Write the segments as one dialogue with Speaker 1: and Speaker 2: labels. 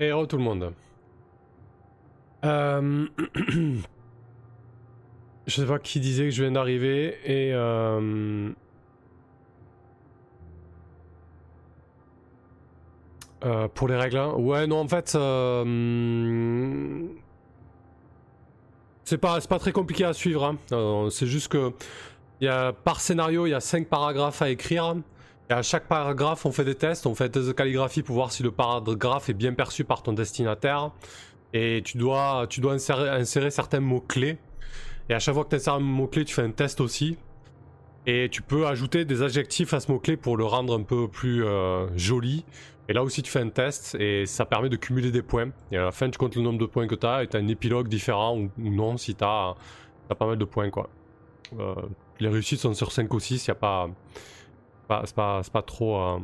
Speaker 1: Et re tout le monde. Euh, je sais pas qui disait que je viens d'arriver et euh, euh, pour les règles, hein. ouais non en fait c'est pas pas très compliqué à suivre. Hein. c'est juste que par scénario il y a 5 paragraphes à écrire. Et à chaque paragraphe, on fait des tests, on fait des tests de calligraphie pour voir si le paragraphe est bien perçu par ton destinataire. Et tu dois, tu dois insérer, certains mots-clés. Et à chaque fois que tu insères un mot-clé, tu fais un test aussi. Et tu peux ajouter des adjectifs à ce mot-clé pour le rendre un peu plus euh, joli. Et là aussi, tu fais un test et ça permet de cumuler des points. Et à la fin, tu comptes le nombre de points que tu as et tu as un épilogue différent ou, non si tu as, pas mal de points. quoi. Euh, les réussites sont sur 5 ou 6, il n'y a pas. C'est pas, pas, trop. Il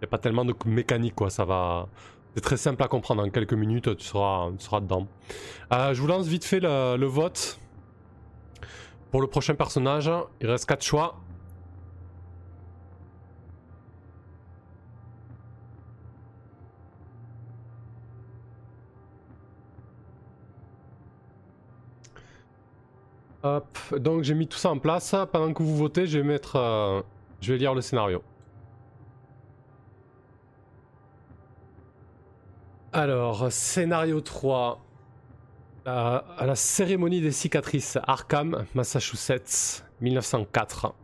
Speaker 1: n'y a pas tellement de mécanique, quoi. Ça va. C'est très simple à comprendre. En quelques minutes, tu seras, tu seras dedans. Euh, je vous lance vite fait le, vote. Pour le prochain personnage, il reste 4 choix. Hop, donc j'ai mis tout ça en place. Pendant que vous votez, je vais mettre, euh, je vais lire le scénario. Alors, scénario 3. à la cérémonie des cicatrices, Arkham, Massachusetts, 1904.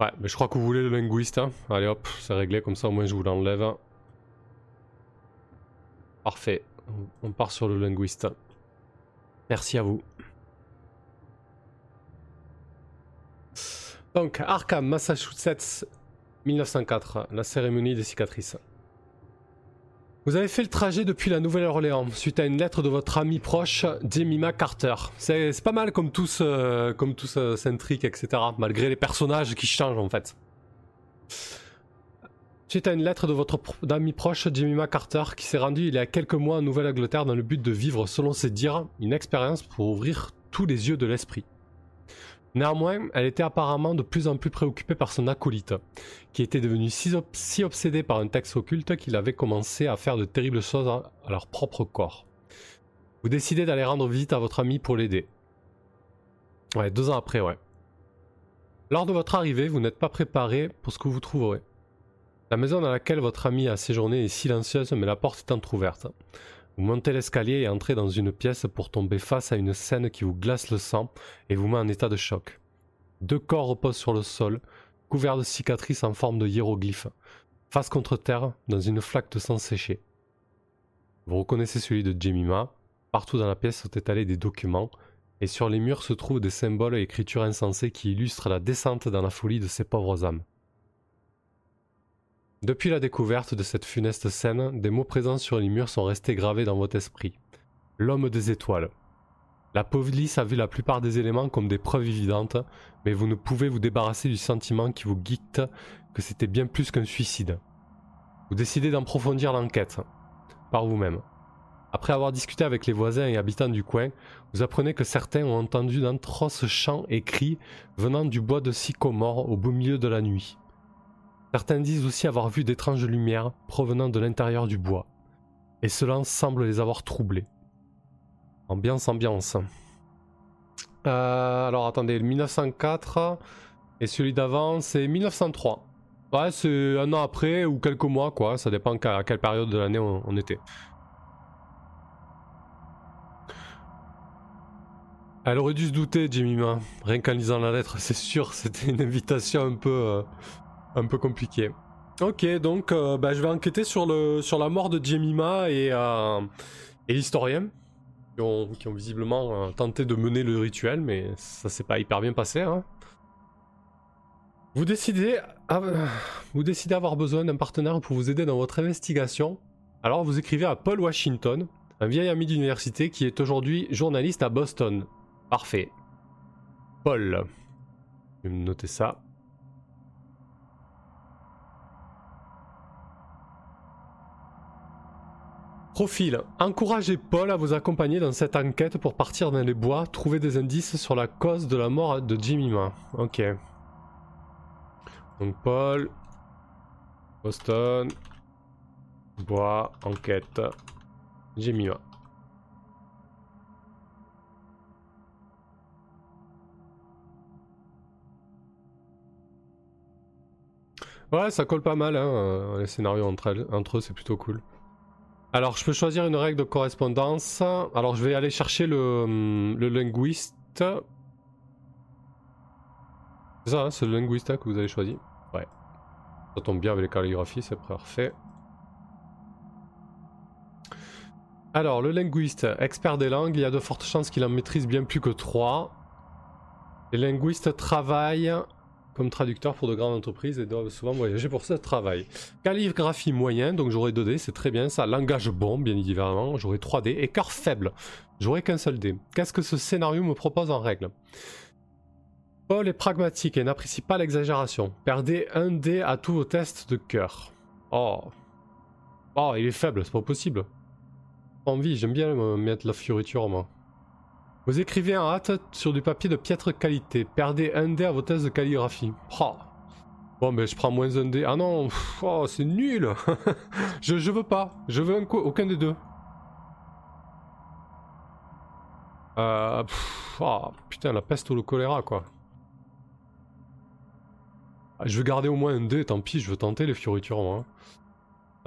Speaker 1: Ouais, mais je crois que vous voulez le linguiste. Hein. Allez hop, c'est réglé, comme ça au moins je vous l'enlève. Parfait, on part sur le linguiste. Merci à vous. Donc, Arkham, Massachusetts, 1904, la cérémonie des cicatrices. Vous avez fait le trajet depuis la Nouvelle-Orléans suite à une lettre de votre ami proche, Jemima Carter. C'est pas mal comme tous, euh, comme tous etc. Malgré les personnages qui changent en fait. Suite à une lettre de votre ami proche, Jemima Carter, qui s'est rendu il y a quelques mois en Nouvelle-Angleterre dans le but de vivre, selon ses dires, une expérience pour ouvrir tous les yeux de l'esprit. Néanmoins, elle était apparemment de plus en plus préoccupée par son acolyte, qui était devenu si, obsédé par un texte occulte qu'il avait commencé à faire de terribles choses à, leur propre corps. Vous décidez d'aller rendre visite à votre ami pour l'aider. Ouais, deux ans après, ouais. Lors de votre arrivée, vous n'êtes pas préparé pour ce que vous trouverez. La maison dans laquelle votre ami a séjourné est silencieuse, mais la porte est entr'ouverte. Vous montez l'escalier et entrez dans une pièce pour tomber face à une scène qui vous glace le sang et vous met en état de choc. Deux corps reposent sur le sol, couverts de cicatrices en forme de hiéroglyphes, face contre terre, dans une flaque de sang séché. Vous reconnaissez celui de Jemima. Partout dans la pièce sont étalés des documents, et sur les murs se trouvent des symboles et écritures insensées qui illustrent la descente dans la folie de ces pauvres âmes. Depuis la découverte de cette funeste scène, des mots présents sur les murs sont restés gravés dans votre esprit. L'homme des étoiles. La police a vu la plupart des éléments comme des preuves évidentes, mais vous ne pouvez vous débarrasser du sentiment qui vous guide que c'était bien plus qu'un suicide. Vous décidez d'en profondir l'enquête, par vous-même. Après avoir discuté avec les voisins et habitants du coin, vous apprenez que certains ont entendu d'atroces chants et cris venant du bois de sycomore au beau milieu de la nuit. Certains disent aussi avoir vu d'étranges lumières provenant de l'intérieur du bois, et cela semble les avoir troublés. Ambiance, ambiance. Euh, alors attendez, 1904 et celui d'avant c'est 1903. Ouais, c'est un an après ou quelques mois quoi, ça dépend à quelle période de l'année on, était. Elle aurait dû se douter, Jimmy rien qu'en lisant la lettre, c'est sûr, c'était une invitation un peu, euh, un peu compliqué. Ok, donc euh, bah, je vais enquêter sur, le, sur la mort de Jemima et, euh, l'historien, qui ont, qui ont, visiblement euh, tenté de mener le rituel, mais ça s'est pas hyper bien passé. Hein. Vous décidez, vous décidez avoir besoin d'un partenaire pour vous aider dans votre investigation. Alors vous écrivez à Paul Washington, un vieil ami d'université qui est aujourd'hui journaliste à Boston. Parfait. Paul. Je vais me noter ça. Profil. Encouragez Paul à vous accompagner dans cette enquête pour partir dans les bois, trouver des indices sur la cause de la mort de Jimmy Ok. Donc Paul, Boston, bois, enquête. Jemima. Ouais, ça colle pas mal, hein, euh, les scénarios entre, entre eux, c'est plutôt cool. Alors, je peux choisir une règle de correspondance. Alors, je vais aller chercher le, hum, le linguiste. C'est ça, hein, c'est le linguiste que vous avez choisi. Ouais. Ça tombe bien avec les calligraphies, c'est parfait. Alors, le linguiste, expert des langues, il y a de fortes chances qu'il en maîtrise bien plus que 3. Les linguistes travaillent comme traducteur pour de grandes entreprises et doivent souvent voyager pour ce travail. Calligraphie moyen, donc j'aurai 2D, c'est très bien ça. Langage bon, bien évidemment, j'aurai 3D. Et cœur faible, j'aurai qu'un seul D. Qu'est-ce que ce scénario me propose en règle? Paul est pragmatique et n'apprécie pas l'exagération. Perdez un dé à tous vos tests de cœur. Oh. Oh, il est faible, c'est pas possible. Envie, j'aime bien mettre la fioriture moi. Vous écrivez en hâte sur du papier de piètre qualité. Perdez un dé à vos tests de calligraphie. Oh. Bon, mais je prends moins un dé. Ah non, oh, c'est nul. je, je veux pas. Je veux aucun des deux. Euh, oh, putain, la peste ou le choléra, quoi. Ah, je veux garder au moins un dé, tant pis, je veux tenter les fioritures, moi.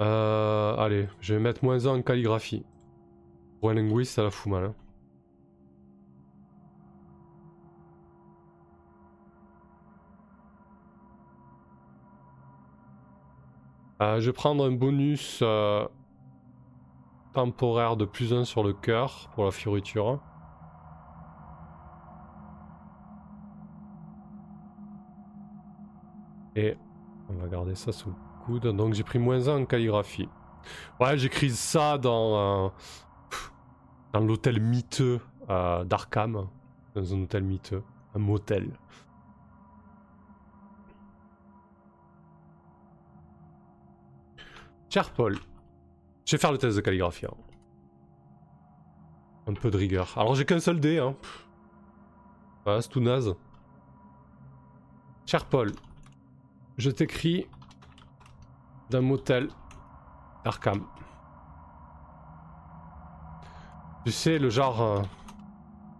Speaker 1: Euh, allez, je vais mettre moins 1 en calligraphie. Pour un linguiste, ça la fout mal. Hein. Euh, je vais prendre un bonus euh, temporaire de plus 1 sur le cœur pour la fioriture. Et on va garder ça sous le coude. Donc j'ai pris moins 1 en calligraphie. Ouais, j'écris ça dans, euh, dans l'hôtel miteux d'Arkham. Dans un hôtel miteux. Un motel. Cher Paul, je vais faire le test de calligraphie. Hein. Un peu de rigueur. Alors j'ai qu'un seul dé, hein. Voilà, c'est tout naze. Cher Paul, je t'écris d'un motel Arkham. Tu sais, le genre euh,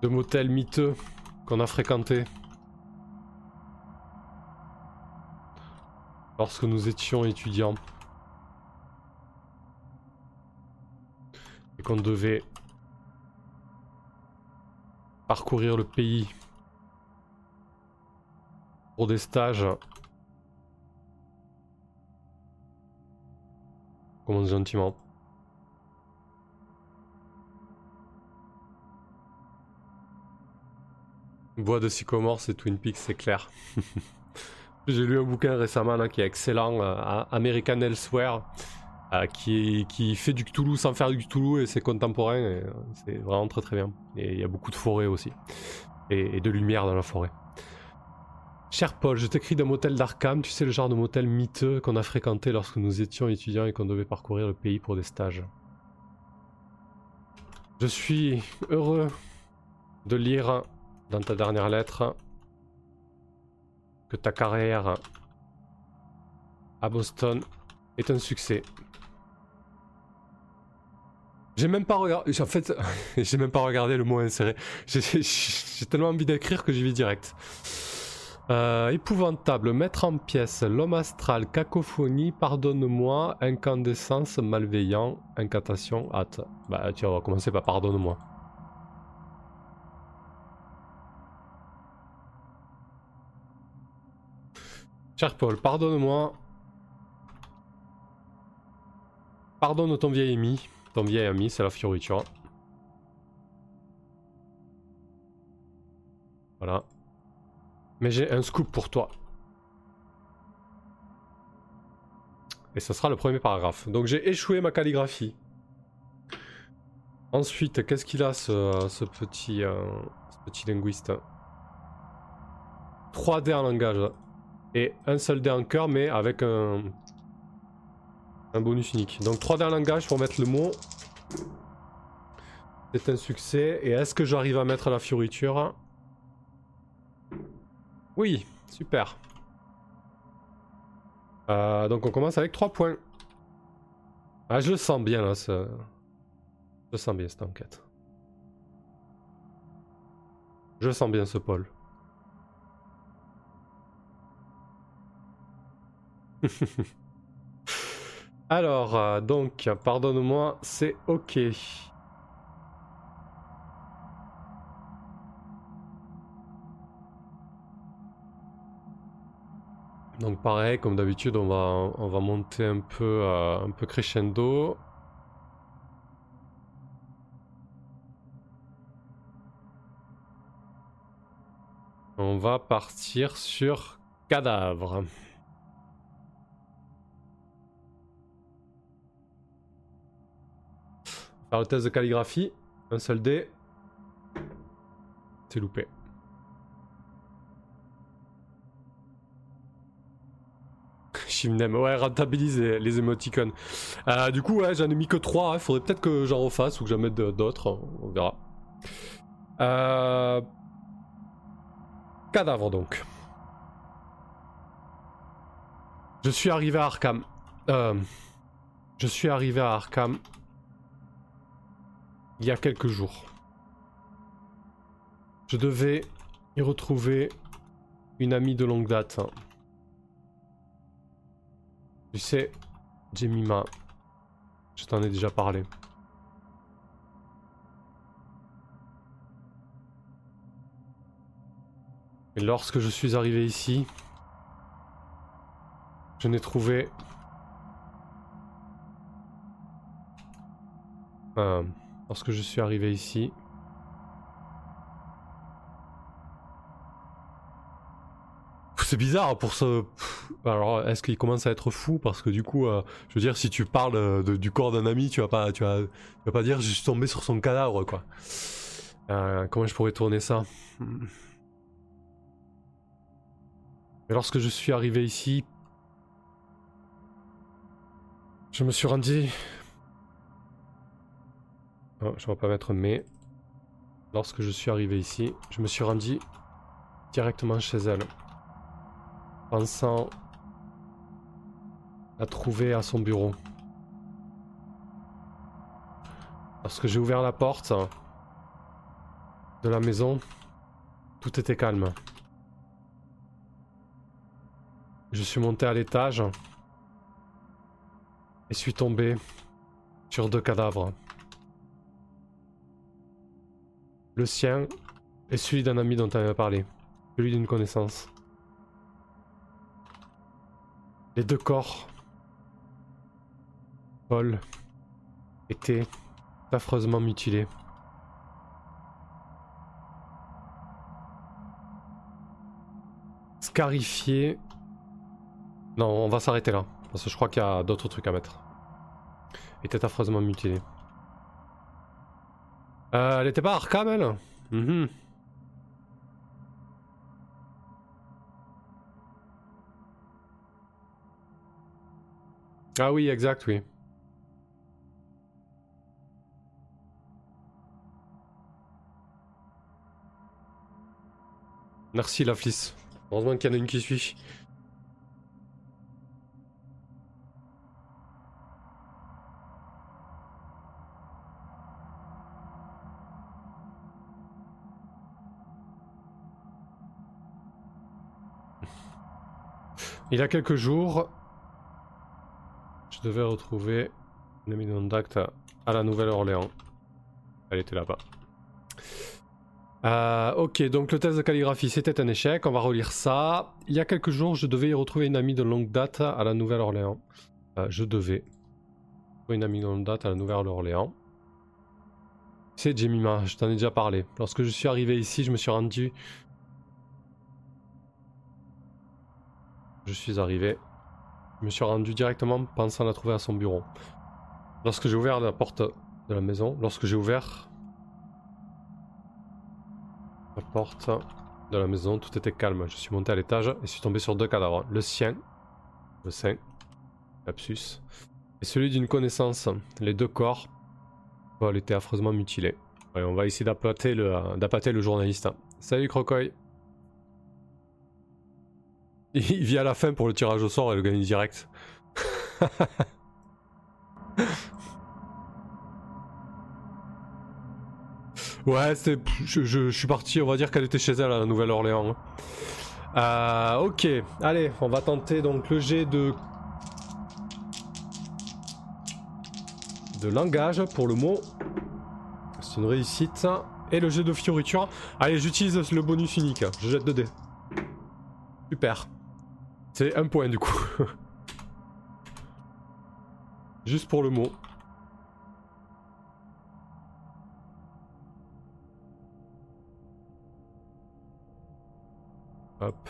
Speaker 1: de motel miteux qu'on a fréquenté lorsque nous étions étudiants. Qu'on devait parcourir le pays pour des stages. Comment gentiment. Bois de Sycomore, c'est Twin Peaks, c'est clair. J'ai lu un bouquin récemment qui est excellent, euh, American Elsewhere, euh, qui, fait du Cthulhu sans faire du Cthulhu et c'est contemporain. Euh, c'est vraiment très très bien. Et il y a beaucoup de forêts aussi. Et, de lumière dans la forêt. Cher Paul, je t'écris d'un motel d'Arkham, tu sais le genre de motel miteux qu'on a fréquenté lorsque nous étions étudiants et qu'on devait parcourir le pays pour des stages. Je suis heureux de lire dans ta dernière lettre que ta carrière à Boston est un succès. J'ai même pas regardé. En fait, j'ai même pas regardé le mot inséré. J'ai tellement envie d'écrire que j'y vais direct. Euh, épouvantable, mettre en pièces, l'homme astral, cacophonie, pardonne-moi, incandescence, malveillant, incantation, hâte. Bah tu vas commencer par pardonne-moi. Cher Paul, pardonne-moi. Pardonne ton vieil ami. Ton vieil ami, c'est la fioriture. Voilà. Mais j'ai un scoop pour toi. Et ce sera le premier paragraphe. Donc j'ai échoué ma calligraphie. Ensuite, qu'est-ce qu'il a ce, petit, euh, ce petit linguiste? 3D en langage et un seul dé en cœur, mais avec un, un bonus unique. Donc 3 dés en langage pour mettre le mot. C'est un succès. Et est-ce que j'arrive à mettre la fioriture? Oui, super. Euh, donc on commence avec 3 points. Ah, je le sens bien là. Je sens bien cette enquête. Je sens bien ce Paul. Alors, euh, donc, pardonne-moi, c'est ok. Donc pareil, comme d'habitude, on va, on va monter un peu, euh, un peu crescendo. On va partir sur cadavre. Faire le test de calligraphie. Un seul dé. C'est loupé. Shimnem, ouais, rentabilise les, émoticônes. Euh, du coup, ouais, j'en ai mis que 3. Il hein. faudrait peut-être que j'en refasse ou que j'en mette d'autres. On verra. Euh... Cadavre donc. Je suis arrivé à Arkham. Euh... Je suis arrivé à Arkham il y a quelques jours. Je devais y retrouver une amie de longue date. Tu sais, Jemima, je t'en ai déjà parlé. Et lorsque je suis arrivé ici, je n'ai trouvé... Euh, lorsque je suis arrivé ici, c'est bizarre pour ce. Alors, est-ce qu'il commence à être fou? Parce que du coup, euh, je veux dire, si tu parles euh, du corps d'un ami, tu vas pas, tu vas, pas dire je suis tombé sur son cadavre, quoi. Euh, comment je pourrais tourner ça? Et lorsque je suis arrivé ici, je me suis rendu. Oh, je vais pas mettre mais. Lorsque je suis arrivé ici, je me suis rendu directement chez elle pensant la trouver à son bureau. Lorsque j'ai ouvert la porte de la maison, tout était calme. Je suis monté à l'étage et suis tombé sur deux cadavres. Le sien et celui d'un ami dont tu avais parlé, celui d'une connaissance. Les deux corps, Paul, étaient affreusement mutilés. Scarifiés. Non, on va s'arrêter là. Parce que je crois qu'il y a d'autres trucs à mettre. Était affreusement mutilés. Euh, elle était pas Arkham, elle mhm. Ah oui, exact, oui. Merci la flisse. Heureusement qu'il y en a une qui suit. Il y a quelques jours, je devais retrouver une million d'actes à la Nouvelle-Orléans. Elle était là-bas. Euh, ok, donc le test de calligraphie c'était un échec, on va relire ça. Il y a quelques jours, je devais y retrouver une amie de longue date à la Nouvelle-Orléans. Euh, je devais. Une amie de longue date à la Nouvelle-Orléans. C'est Jemima, je t'en ai déjà parlé. Lorsque je suis arrivé ici, je me suis rendu. Je suis arrivé je me suis rendu directement pensant la trouver à son bureau. Lorsque j'ai ouvert la porte de la maison, lorsque j'ai ouvert la porte de la maison, tout était calme. Je suis monté à l'étage et suis tombé sur deux cadavres. Le sien, le sein, lapsus, et celui d'une connaissance. Les deux corps, Paul était affreusement mutilé. on va essayer d'appâter le, le journaliste. Salut Crocoy il vient à la fin pour le tirage au sort et le gagner direct. Ouais, c'est, je, suis parti, on va dire qu'elle était chez elle à la Nouvelle-Orléans. Euh, ok, allez, on va tenter donc le jet de. de langage pour le mot. C'est une réussite. Et le jet de fioriture. Allez, j'utilise le bonus unique. Je jette 2 dés. Super. C'est un point du coup. Juste pour le mot. Hop.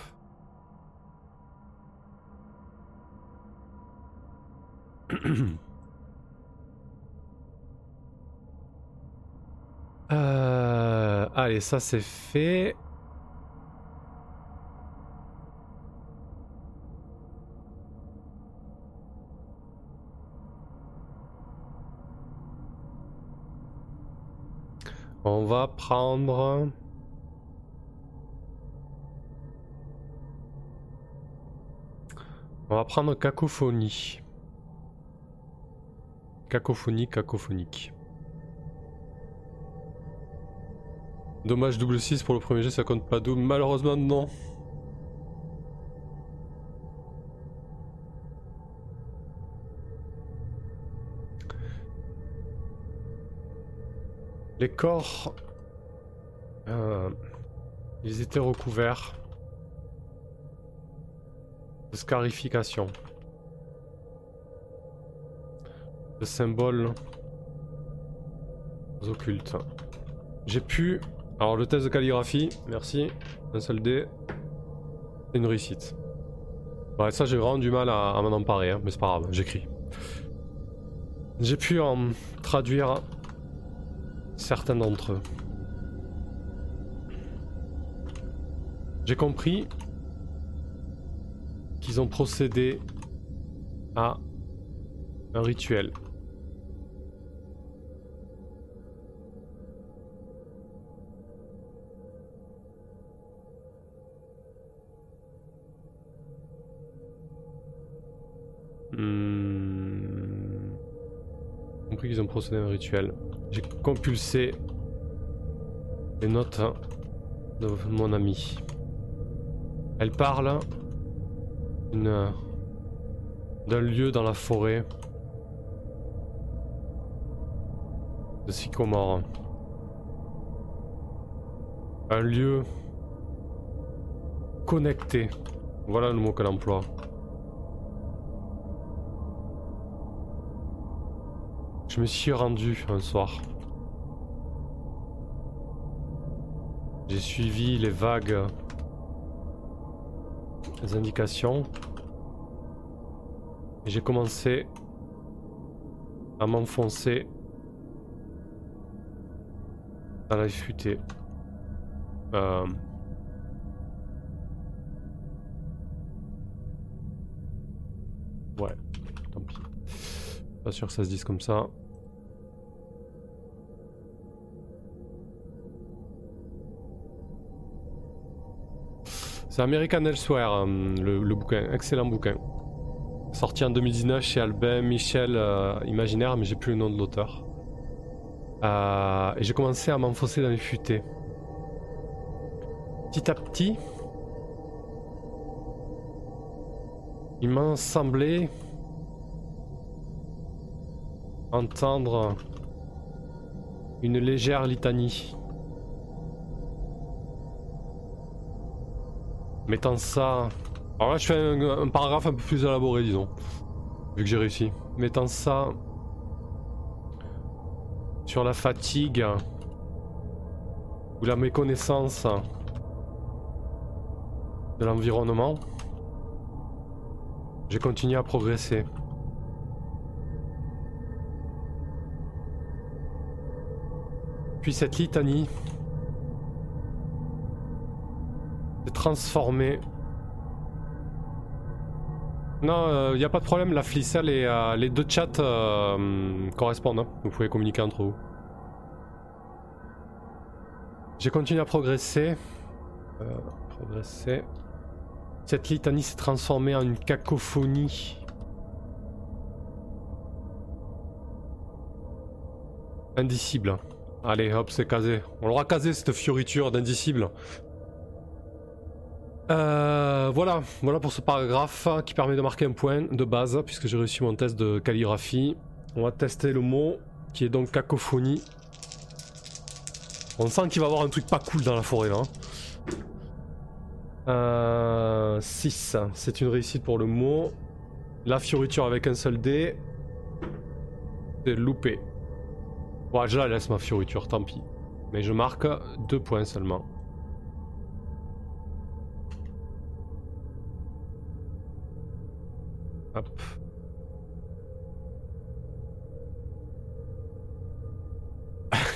Speaker 1: Euh, allez, ça c'est fait. On va prendre... On va prendre cacophonie. Cacophonie, cacophonique. Dommage double 6 pour le premier jet, ça compte pas double. Malheureusement, non. Les corps... euh, ils étaient recouverts de scarification. De symboles occultes. J'ai pu... Alors le test de calligraphie, merci. Un seul dé. C'est une réussite. Ouais, ça j'ai vraiment du mal à, m'en emparer, hein, mais c'est pas grave, j'écris. J'ai pu en traduire certains d'entre eux. J'ai compris qu'ils ont procédé à un rituel. Compris ont procédé à un rituel. J'ai compulsé les notes de mon ami. Elle parle d'une- d'un lieu dans la forêt de Sycomore. Un lieu connecté. Voilà le mot qu'elle emploie. Je me suis rendu un soir. J'ai suivi les vagues les indications et j'ai commencé à m'enfoncer dans la futée. Euh, Ouais, tant pis. Pas sûr que ça se dise comme ça. C'est American Elsewhere, euh, le, bouquin, excellent bouquin. Sorti en 2019 chez Albin Michel euh, Imaginaire, mais j'ai plus le nom de l'auteur. Euh, et j'ai commencé à m'enfoncer dans les futaies. Petit à petit, il m'a semblé entendre une légère litanie. Mettant ça... Alors là je fais un, paragraphe un peu plus élaboré disons. Vu que j'ai réussi. Mettant ça sur la fatigue ou la méconnaissance de l'environnement. J'ai continué à progresser. Puis cette litanie s'est transformée. Non, il n'y a pas de problème, la flicelle et euh, les deux chats euh, correspondent. hein. Vous pouvez communiquer entre vous. J'ai continué à progresser. Euh, progresser. Cette litanie s'est transformée en une cacophonie. Indicible. Allez, hop, c'est casé. On l'aura casé cette fioriture d'indicible. Euh, voilà, voilà pour ce paragraphe qui permet de marquer un point de base puisque j'ai réussi mon test de calligraphie. On va tester le mot qui est donc cacophonie. On sent qu'il va y avoir un truc pas cool dans la forêt là. 6, hein. euh, c'est une réussite pour le mot. La fioriture avec un seul dé. C'est loupé. Bon, je la laisse ma fioriture, tant pis. Mais je marque 2 points seulement.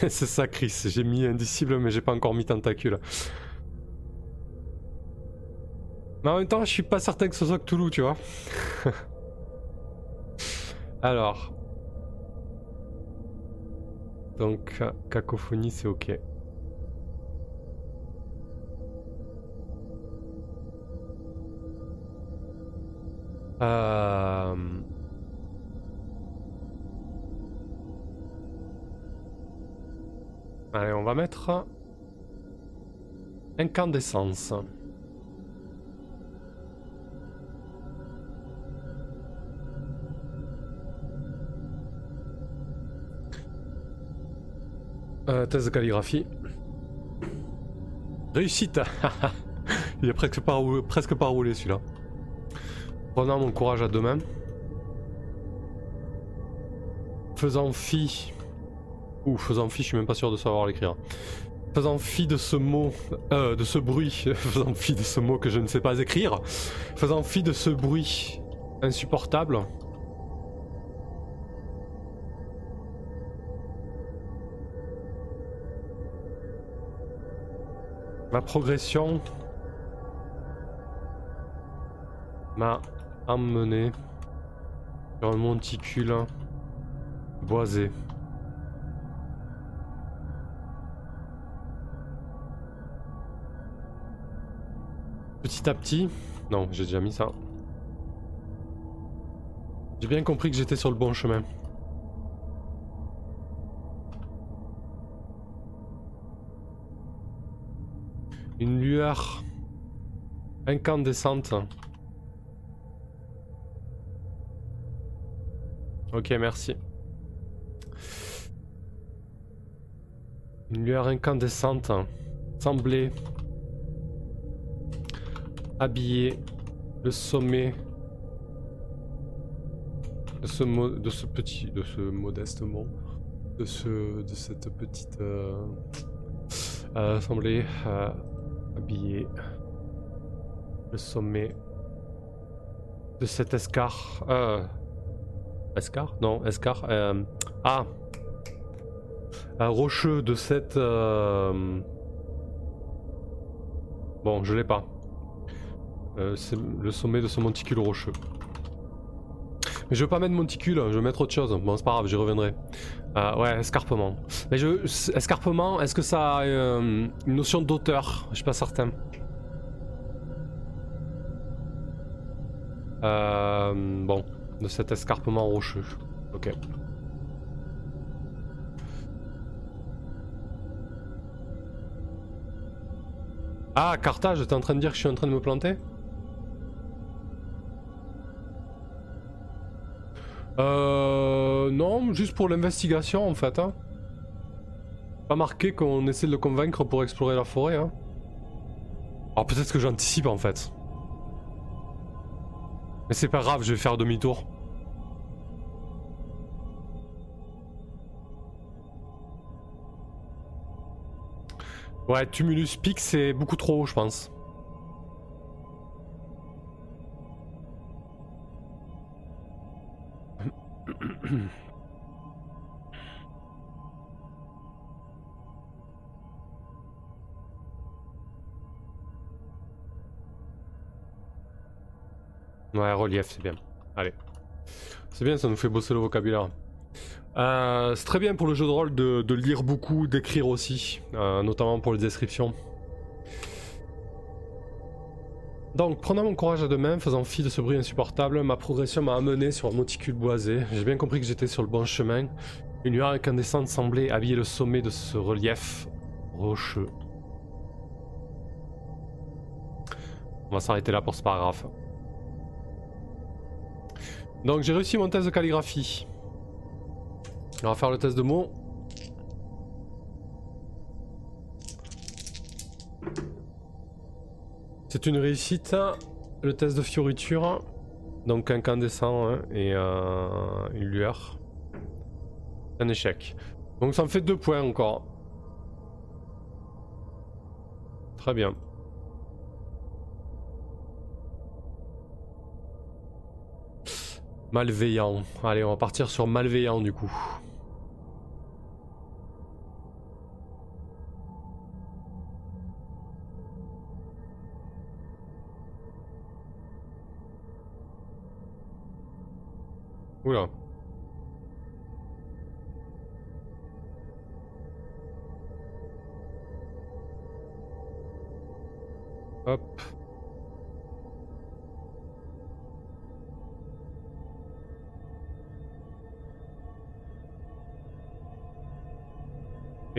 Speaker 1: C'est ça, Chris. J'ai mis indicible, mais j'ai pas encore mis tentacule. Mais en même temps, je suis pas certain que ce soit Cthulhu, tu vois. Alors. Donc, cacophonie, c'est ok. Euh... Allez, on va mettre incandescence. Euh, test de calligraphie. Réussite Il est presque pas, presque pas roulé celui-là. Prenant mon courage à deux mains. Faisant fi ou faisant fi, je suis même pas sûr de savoir l'écrire. Faisant fi de ce mot, euh, de ce bruit, faisant fi de ce mot que je ne sais pas écrire, faisant fi de ce bruit insupportable. Ma progression m'a emmené sur un monticule boisé. Petit à petit. Non, j'ai déjà mis ça. J'ai bien compris que j'étais sur le bon chemin. Une lueur incandescente. Ok, merci. Une lueur incandescente semblait habiller le sommet de ce, de ce petit, de ce modeste monde, de, ce, de cette petite euh, euh, assemblée, euh, habiller le sommet de cet escar. Escar? Non, escar. ah Un rocheux de cette. Bon, je l'ai pas. Euh, c'est le sommet de ce monticule rocheux. Mais je veux pas mettre monticule, je vais mettre autre chose. Bon, c'est pas grave, j'y reviendrai. Euh, ouais, escarpement. Mais je. Escarpement, est-ce que ça a euh, une notion d'auteur? Je suis pas certain. bon, de cet escarpement rocheux. Ok. Ah, Carthage, t'es en train de dire que je suis en train de me planter? Euh... Non, juste pour l'investigation en fait. Hein. Pas marqué qu'on essaie de le convaincre pour explorer la forêt. Hein. Alors peut-être que j'anticipe en fait. Mais c'est pas grave, je vais faire demi-tour. Ouais, Tumulus Peak c'est beaucoup trop haut je pense. Ouais, relief, c'est bien. Allez. C'est bien, ça nous fait bosser le vocabulaire. Euh, c'est très bien pour le jeu de rôle de, lire beaucoup, d'écrire aussi, euh, notamment pour les descriptions. Donc, prenant mon courage à deux mains, faisant fi de ce bruit insupportable, ma progression m'a amené sur un monticule boisé. J'ai bien compris que j'étais sur le bon chemin. Une lueur incandescente semblait habiller le sommet de ce relief rocheux. On va s'arrêter là pour ce paragraphe. Donc j'ai réussi mon test de calligraphie. On va faire le test de mots. C'est une réussite. Le test de fioriture. Donc incandescent hein, et euh, une lueur. Un échec. Donc ça me fait deux points encore. Très bien. Malveillant. Allez, on va partir sur malveillant du coup. Oula. Hop.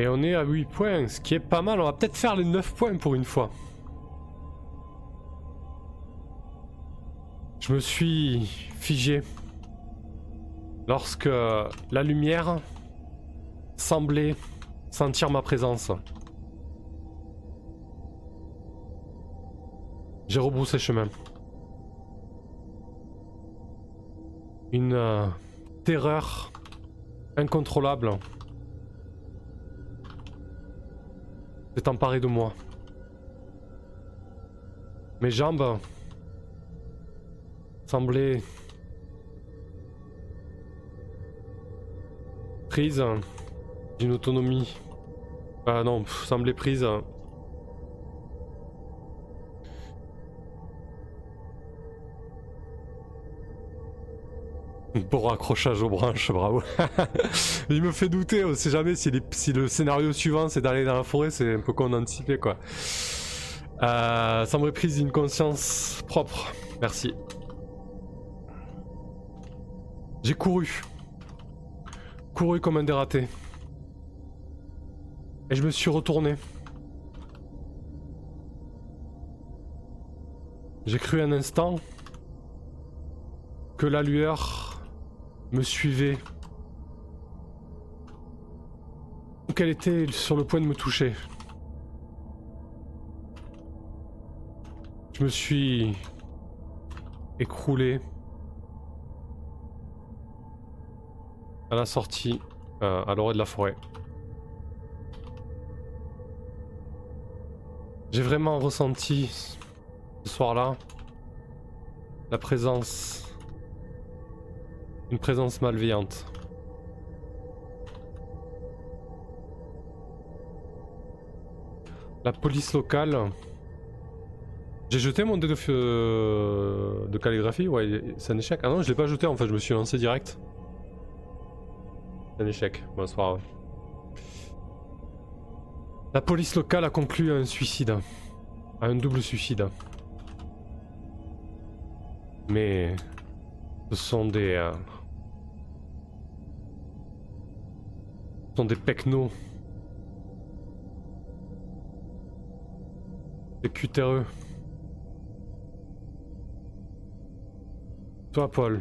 Speaker 1: Et on est à 8 points, ce qui est pas mal. On va peut-être faire les 9 points pour une fois. Je me suis figé lorsque la lumière semblait sentir ma présence. J'ai rebroussé chemin. Une euh, terreur incontrôlable s'est emparée de moi. Mes jambes semblaient prise d'une autonomie. Ah non, semblait prise. Pour accrochage aux branches, bravo. Il me fait douter, on sait jamais si, le scénario suivant c'est d'aller dans la forêt, c'est un peu qu'on anticipé quoi. Euh, semblait prise d'une conscience propre. Merci. J'ai couru couru comme un dératé. Et je me suis retourné. J'ai cru un instant que la lueur me suivait. Qu'elle était sur le point de me toucher. Je me suis écroulé à la sortie, euh, à l'orée de la forêt. J'ai vraiment ressenti ce soir-là la présence, une présence malveillante. La police locale. J'ai jeté mon dé de, euh, calligraphie, ouais, c'est un échec. Ah non, je l'ai pas jeté en fait, je me suis lancé direct. Un échec, bonsoir. La police locale a conclu à un suicide. À un double suicide. Mais... Ce sont des... Euh, sont des pecnos. Des cutéreux. Toi, Paul.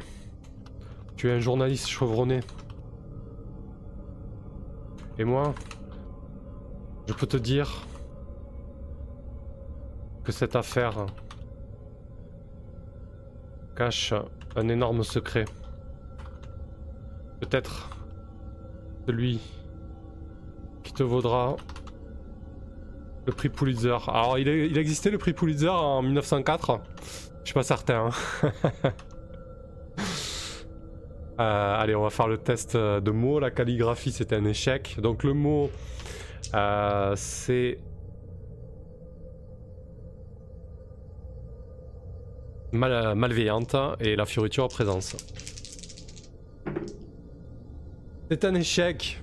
Speaker 1: Tu es un journaliste chevronné. Et moi, je peux te dire que cette affaire cache un énorme secret. Peut-être celui vaudra le prix Pulitzer. Alors, il, existait le prix Pulitzer en 1904 Je suis pas certain. Hein. Euh, allez, on va faire le test de mots. La calligraphie, c'était un échec. Donc le mot, euh, c'est... malveillante et la fioriture présence. C'est un échec.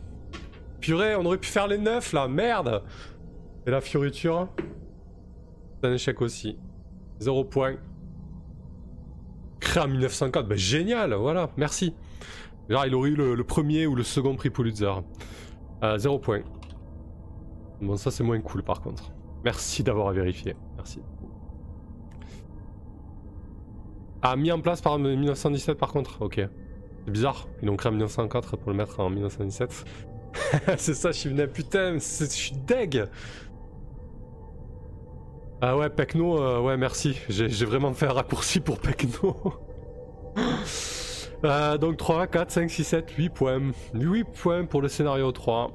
Speaker 1: On aurait pu faire les 9 là, merde Et la fioriture C'est un échec aussi. 0 point. Créa 1904, bah génial, voilà, merci. Genre, il aurait eu le, premier ou le second prix Pulitzer. Euh, zéro point. Bon, ça c'est moins cool par contre. Merci d'avoir vérifié. Merci. Ah, mis en place par 1917 par contre Ok. C'est bizarre. Ils ont créé en 1904 pour le mettre en 1917. c'est ça, je suis venu. Putain, je suis deg Ah ouais, Pecno, euh, ouais, merci. J'ai vraiment fait un raccourci pour Pecno. Euh, donc 3, 4, 5, 6, 7, 8 points. 8 points pour le scénario 3.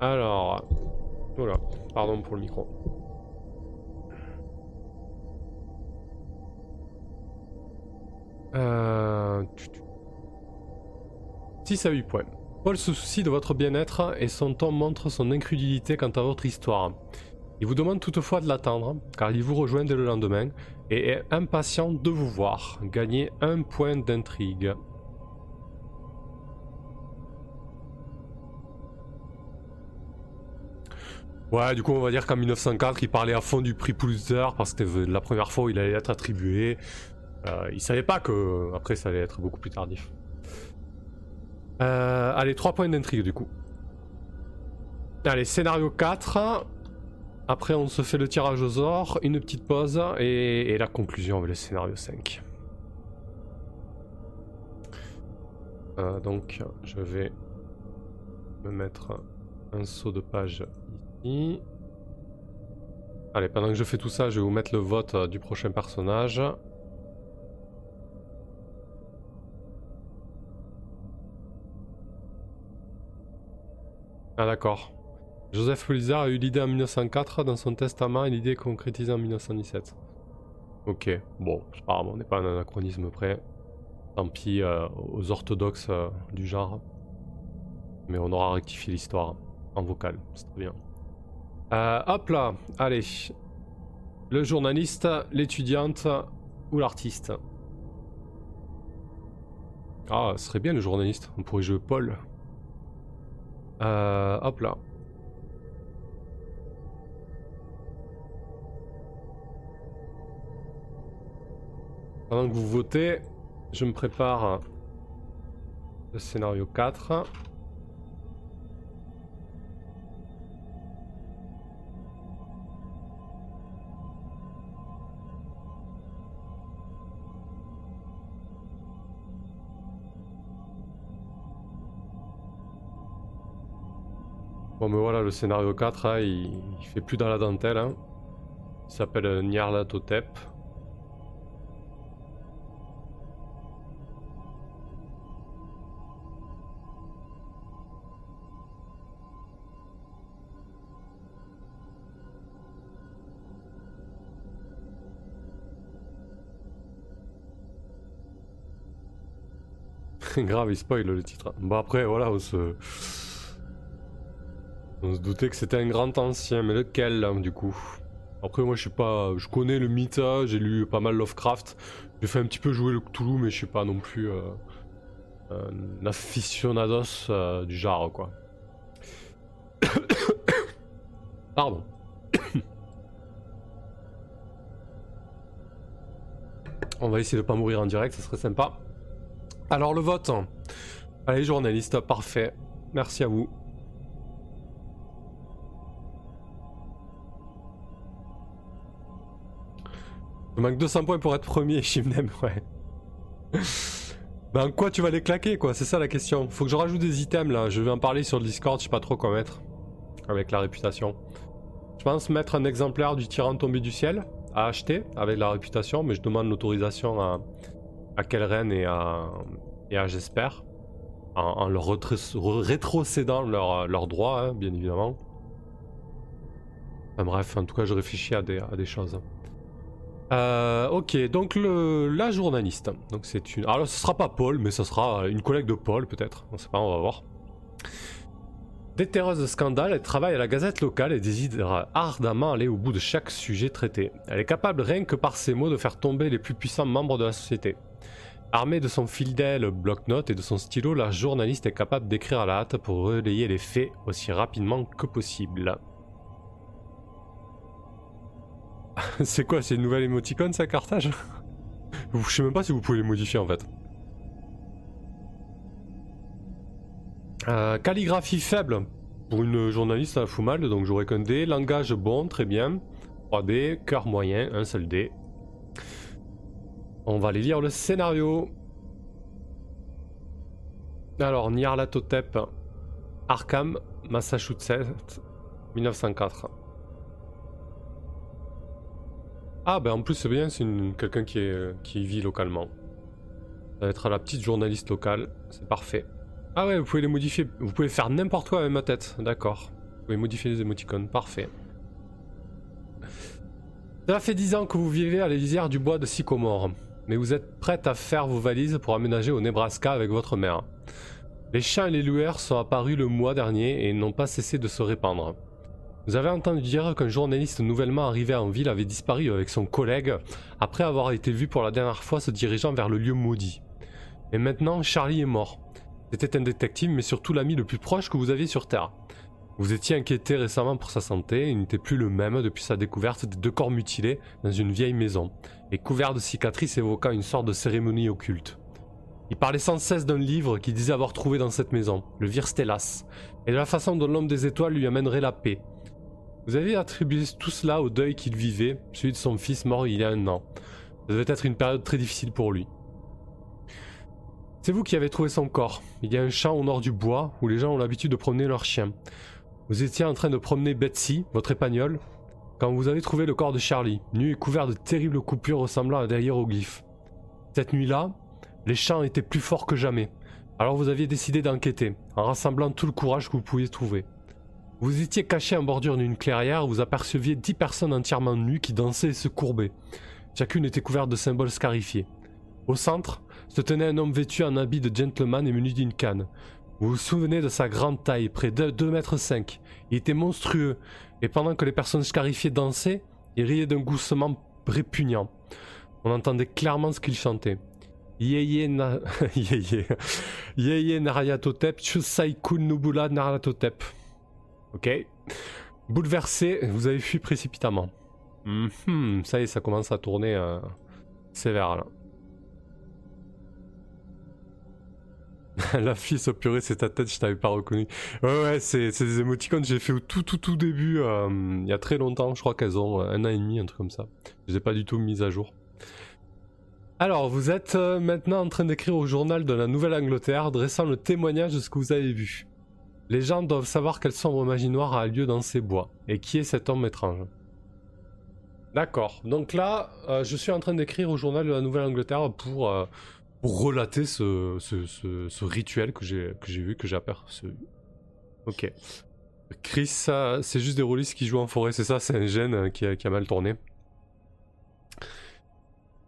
Speaker 1: Alors... Voilà, pardon pour le micro. Euh... 6 à 8 points. Paul se soucie de votre bien-être et son ton montre son incrédulité quant à votre histoire. Il vous demande toutefois de l'attendre, car il vous rejoint dès le lendemain et est impatient de vous voir. Gagner un point d'intrigue. Ouais, du coup, on va dire qu'en 1904, il parlait à fond du prix Pulitzer parce que la première fois où il allait être attribué. Euh, il savait pas que après ça allait être beaucoup plus tardif. Euh, allez, 3 points d'intrigue du coup. Allez, scénario 4. Après, on se fait le tirage aux ors, une petite pause et, la conclusion avec le scénario 5. Euh, donc, je vais me mettre un saut de page ici. Allez, pendant que je fais tout ça, je vais vous mettre le vote du prochain personnage. Ah d'accord. Joseph Pulitzer a eu l'idée en 1904 dans son testament et l'idée est concrétisée en 1917. Ok, bon, grave, on n'est pas un anachronisme près. Tant pis euh, aux orthodoxes euh, du genre. Mais on aura rectifié l'histoire en vocal, c'est très bien. Euh, hop là, allez. Le journaliste, l'étudiante ou l'artiste Ah, ce serait bien le journaliste, on pourrait jouer Paul. Euh, hop là. Pendant que vous votez, je me prépare le scénario 4. Bon mais voilà, le scénario 4, hein, il, fait plus dans la dentelle. Hein. Il s'appelle Nyarlathotep. Grave, il spoil le titre. Bon après, voilà, on se... On se doutait que c'était un grand ancien, mais lequel là, du coup? Après moi je suis pas... Je connais le mythe, j'ai lu pas mal Lovecraft. J'ai fait un petit peu jouer le Cthulhu, mais je suis pas non plus euh, un aficionados euh, du genre quoi. Pardon. On va essayer de pas mourir en direct, ça serait sympa. Alors le vote. Allez journaliste, parfait. Merci à vous. Il manque 200 points pour être premier, Shimnem, ouais. ben quoi tu vas les claquer quoi, c'est ça la question. Faut que je rajoute des items là, je vais en parler sur le Discord, je sais pas trop quoi mettre. Avec la réputation. Je pense mettre un exemplaire du tyran tombé du ciel à acheter avec la réputation, mais je demande l'autorisation à, à et à, et à J'espère. En, leur rétrocédant leurs leur droits, hein, bien évidemment. Enfin, bref, en tout cas je réfléchis à des, à des choses. Euh, ok, donc la journaliste. Donc c'est une. Alors ce sera pas Paul, mais ce sera une collègue de Paul peut-être. On sait pas, on va voir. Déterreuse de scandale, elle travaille à la gazette locale et désire ardemment aller au bout de chaque sujet traité. Elle est capable rien que par ses mots de faire tomber les plus puissants membres de la société. Armée de son fidèle bloc-notes et de son stylo, la journaliste est capable d'écrire à la hâte pour relayer les faits aussi rapidement que possible. c'est quoi C'est une nouvelle émoticône ça, Carthage? Je sais même pas si vous pouvez les modifier en fait. Euh, calligraphie faible. Pour une journaliste, ça fout mal, donc j'aurais qu'un D. Langage bon, très bien. 3D, cœur moyen, un seul D. On va aller lire le scénario. Alors, Nyarlathotep, Arkham, Massachusetts, 1904. Ah, ben en plus, c'est bien, c'est quelqu'un qui, qui vit localement. Ça va être la petite journaliste locale, c'est parfait. Ah ouais, vous pouvez les modifier, vous pouvez faire n'importe quoi avec ma tête, d'accord. Vous pouvez modifier les émoticônes, parfait. Ça fait 10 ans que vous vivez à la lisière du bois de Sycomore, mais vous êtes prête à faire vos valises pour aménager au Nebraska avec votre mère. Les chats et les lueurs sont apparus le mois dernier et n'ont pas cessé de se répandre. Vous avez entendu dire qu'un journaliste nouvellement arrivé en ville avait disparu avec son collègue après avoir été vu pour la dernière fois se dirigeant vers le lieu maudit. Et maintenant, Charlie est mort. C'était un détective, mais surtout l'ami le plus proche que vous aviez sur Terre. Vous étiez inquiété récemment pour sa santé, il n'était plus le même depuis sa découverte des deux corps mutilés dans une vieille maison, et couvert de cicatrices évoquant une sorte de cérémonie occulte. Il parlait sans cesse d'un livre qu'il disait avoir trouvé dans cette maison, le Vir Stellas, et de la façon dont l'homme des étoiles lui amènerait la paix. Vous avez attribué tout cela au deuil qu'il vivait, celui de son fils mort il y a un an. Ça devait être une période très difficile pour lui. C'est vous qui avez trouvé son corps. Il y a un champ au nord du bois où les gens ont l'habitude de promener leurs chiens. Vous étiez en train de promener Betsy, votre épagnole, quand vous avez trouvé le corps de Charlie, nu et couvert de terribles coupures ressemblant à des hiéroglyphes. Cette nuit-là, les chants étaient plus forts que jamais. Alors vous aviez décidé d'enquêter, en rassemblant tout le courage que vous pouviez trouver. Vous étiez caché en bordure d'une clairière vous aperceviez dix personnes entièrement nues qui dansaient et se courbaient. Chacune était couverte de symboles scarifiés. Au centre, se tenait un homme vêtu en habit de gentleman et menu d'une canne. Vous vous souvenez de sa grande taille, près de 2 mètres 5. Il était monstrueux, et pendant que les personnes scarifiées dansaient, il riait d'un goussement répugnant. On entendait clairement ce qu'il chantait. Yeye na... Yeye... Ok. Bouleversé, vous avez fui précipitamment. Mhm, ça y est, ça commence à tourner euh, sévère là. la fille au c'est ta tête, je t'avais pas reconnu. Ouais, ouais, c'est, des émoticônes j'ai fait au tout, tout, tout début, euh, il y a très longtemps. Je crois qu'elles ont un an et demi, un truc comme ça. Je les ai pas du tout mises à jour. Alors, vous êtes euh, maintenant en train d'écrire au journal de la Nouvelle-Angleterre, dressant le témoignage de ce que vous avez vu. Les gens doivent savoir quelle sombre magie noire a lieu dans ces bois, et qui est cet homme étrange. D'accord, donc là, euh, je suis en train d'écrire au journal de la Nouvelle-Angleterre pour pour relater ce, rituel que j'ai vu, que j'ai aperçu. Ok. Chris, c'est juste des rôlistes qui jouent en forêt, c'est ça, c'est un gène euh, qui a, mal tourné.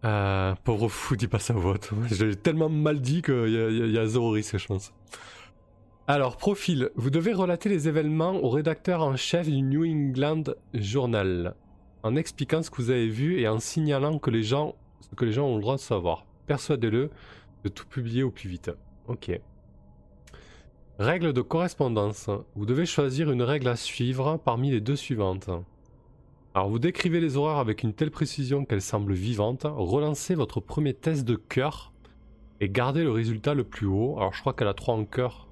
Speaker 1: Euh, pauvre fou, dis pas sa voix. J'ai tellement mal dit qu'il y, y, a zéro risque, je pense. Alors, profil. Vous devez relater les événements au rédacteur en chef du New England Journal, en expliquant ce que vous avez vu et en signalant que les gens, ce que les gens ont le droit de savoir. Persuadez-le de tout publier au plus vite. Ok. Règle de correspondance. Vous devez choisir une règle à suivre parmi les deux suivantes. Alors vous décrivez les horreurs avec une telle précision qu'elles semblent vivantes, relancez votre premier test de cœur et gardez le résultat le plus haut. Alors je crois qu'elle a 3 en cœur.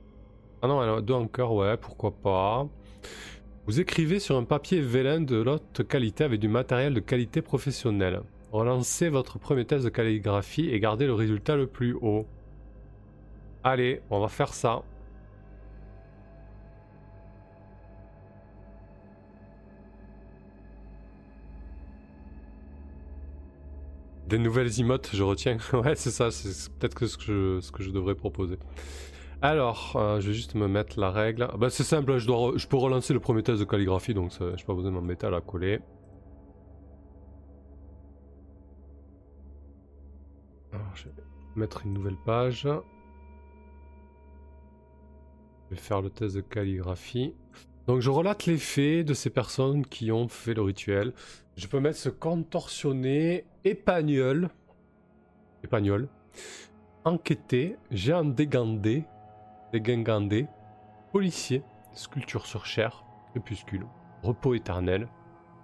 Speaker 1: Ah non, elle a 2 en cœur, ouais, pourquoi pas. Vous écrivez sur un papier vélin de l'haute qualité avec du matériel de qualité professionnelle. Relancez votre premier test de calligraphie et gardez le résultat le plus haut. Allez, on va faire ça. Des nouvelles emotes, je retiens. ouais, c'est ça, c'est peut-être ce, que je, ce que je devrais proposer. Alors, euh, je vais juste me mettre la règle. Bah, c'est simple, je, peux relancer le premier test de calligraphie, donc je n'ai pas besoin de m'embêter à la coller. je vais mettre une nouvelle page. Je vais faire le test de calligraphie. Donc je relate les faits de ces personnes qui ont fait le rituel. Je peux mettre ce contorsionné, épagnol, épagnol, enquêté, géant dégandé, dégingandé, policier, sculpture sur chair, crépuscule, repos éternel,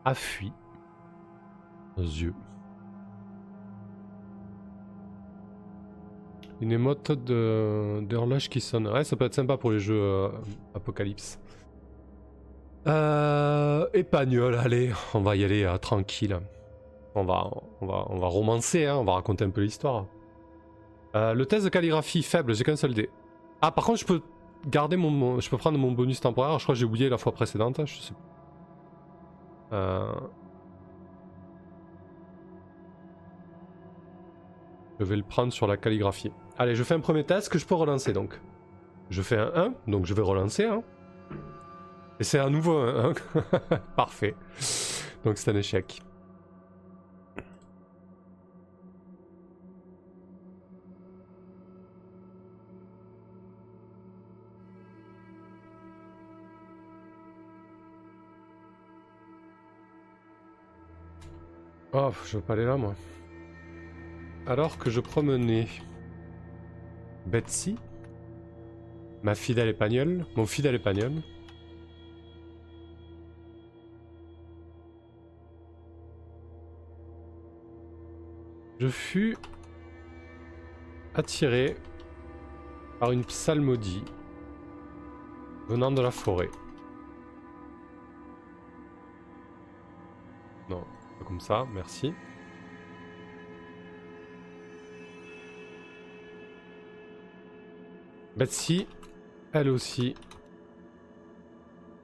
Speaker 1: affui, yeux. Une émote d'horloge qui sonne. Ouais, ça peut être sympa pour les jeux euh, Apocalypse. Euh, Épagnol, allez, on va y aller euh, tranquille. On va, on, va, on va romancer, hein, on va raconter un peu l'histoire. Euh, le test de calligraphie faible, j'ai qu'un seul dé. Ah, par contre, je peux garder mon, je peux prendre mon bonus temporaire. Je crois que j'ai oublié la fois précédente. Je sais. Euh... Je vais le prendre sur la calligraphie. Allez, je fais un premier test que je peux relancer donc. Je fais un 1, donc je vais relancer. Hein. Et c'est un nouveau 1. Parfait. Donc c'est un échec. Oh, je veux pas aller là, moi. Alors que je promenais Betsy, ma fidèle épagnole, mon fidèle épagnol, je fus attiré par une psalmodie venant de la forêt. Non, comme ça, merci. Betsy, elle aussi,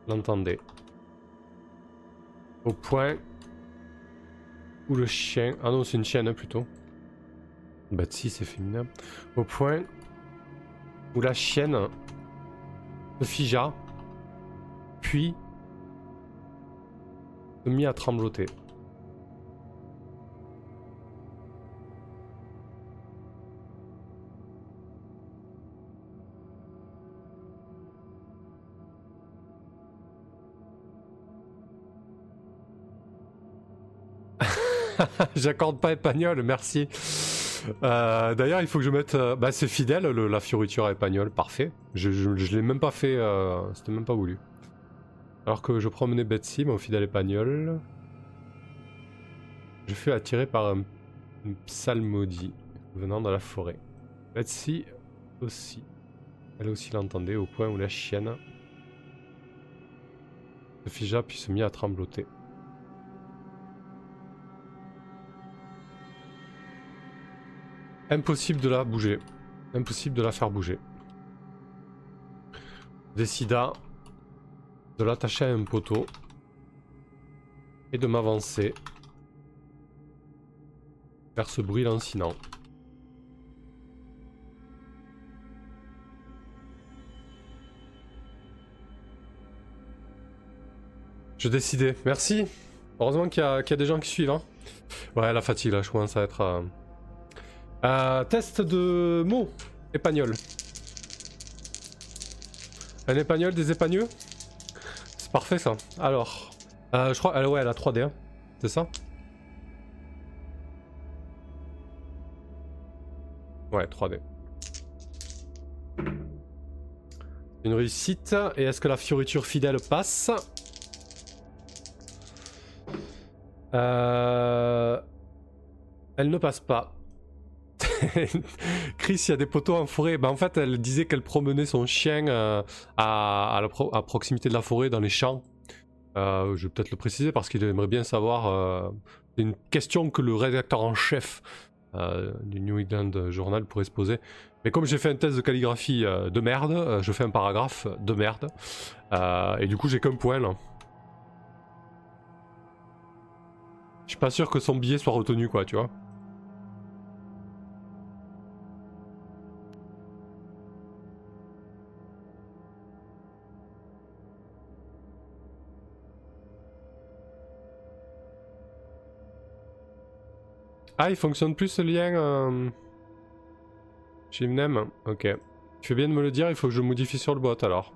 Speaker 1: l'entendait. Au point où le chien... Ah non, c'est une chienne plutôt. Betsy, c'est féminin. Au point où la chienne se figea, puis se mit à trembloter. J'accorde pas épagnol, merci. Euh, d'ailleurs, il faut que je mette. Euh, bah, c'est fidèle, la fioriture à épagnol, parfait. Je, je, l'ai même pas fait, euh, c'était même pas voulu. Alors que je promenais Betsy, mon fidèle épagnol. Je fus attiré par un, une psalmodie venant de la forêt. Betsy aussi. Elle aussi l'entendait au point où la chienne se figea puis se mit à trembloter. Impossible de la bouger. Impossible de la faire bouger. Décida de l'attacher à un poteau et de m'avancer vers ce bruit lancinant. Je décidais. Merci. Heureusement qu'il y, a des gens qui suivent. Hein. Ouais, la fatigue là, je commence à être... Euh, euh, test de mots. Épagnol. Un épagnol, des épagneux? C'est parfait ça. Alors, euh, je crois, elle, ouais, elle a 3D, hein. c'est ça? Ouais, 3D. Une réussite. Et est-ce que la fioriture fidèle passe? Euh... Elle ne passe pas. Chris, il y a des poteaux en forêt. Ben, en fait, elle disait qu'elle promenait son chien euh, à, proximité de la forêt, dans les champs. Euh, je vais peut-être le préciser parce qu'il aimerait bien savoir. Euh, c'est une question que le rédacteur en chef du New England Journal pourrait se poser. Mais comme j'ai fait un test de calligraphie de merde, je fais un paragraphe de merde. et du coup, j'ai qu'un point là. Je suis pas sûr que son billet soit retenu, quoi, tu vois. Ah, il fonctionne plus ce lien euh... chez Ok. Tu fais bien de me le dire, il faut que je modifie sur le bot alors.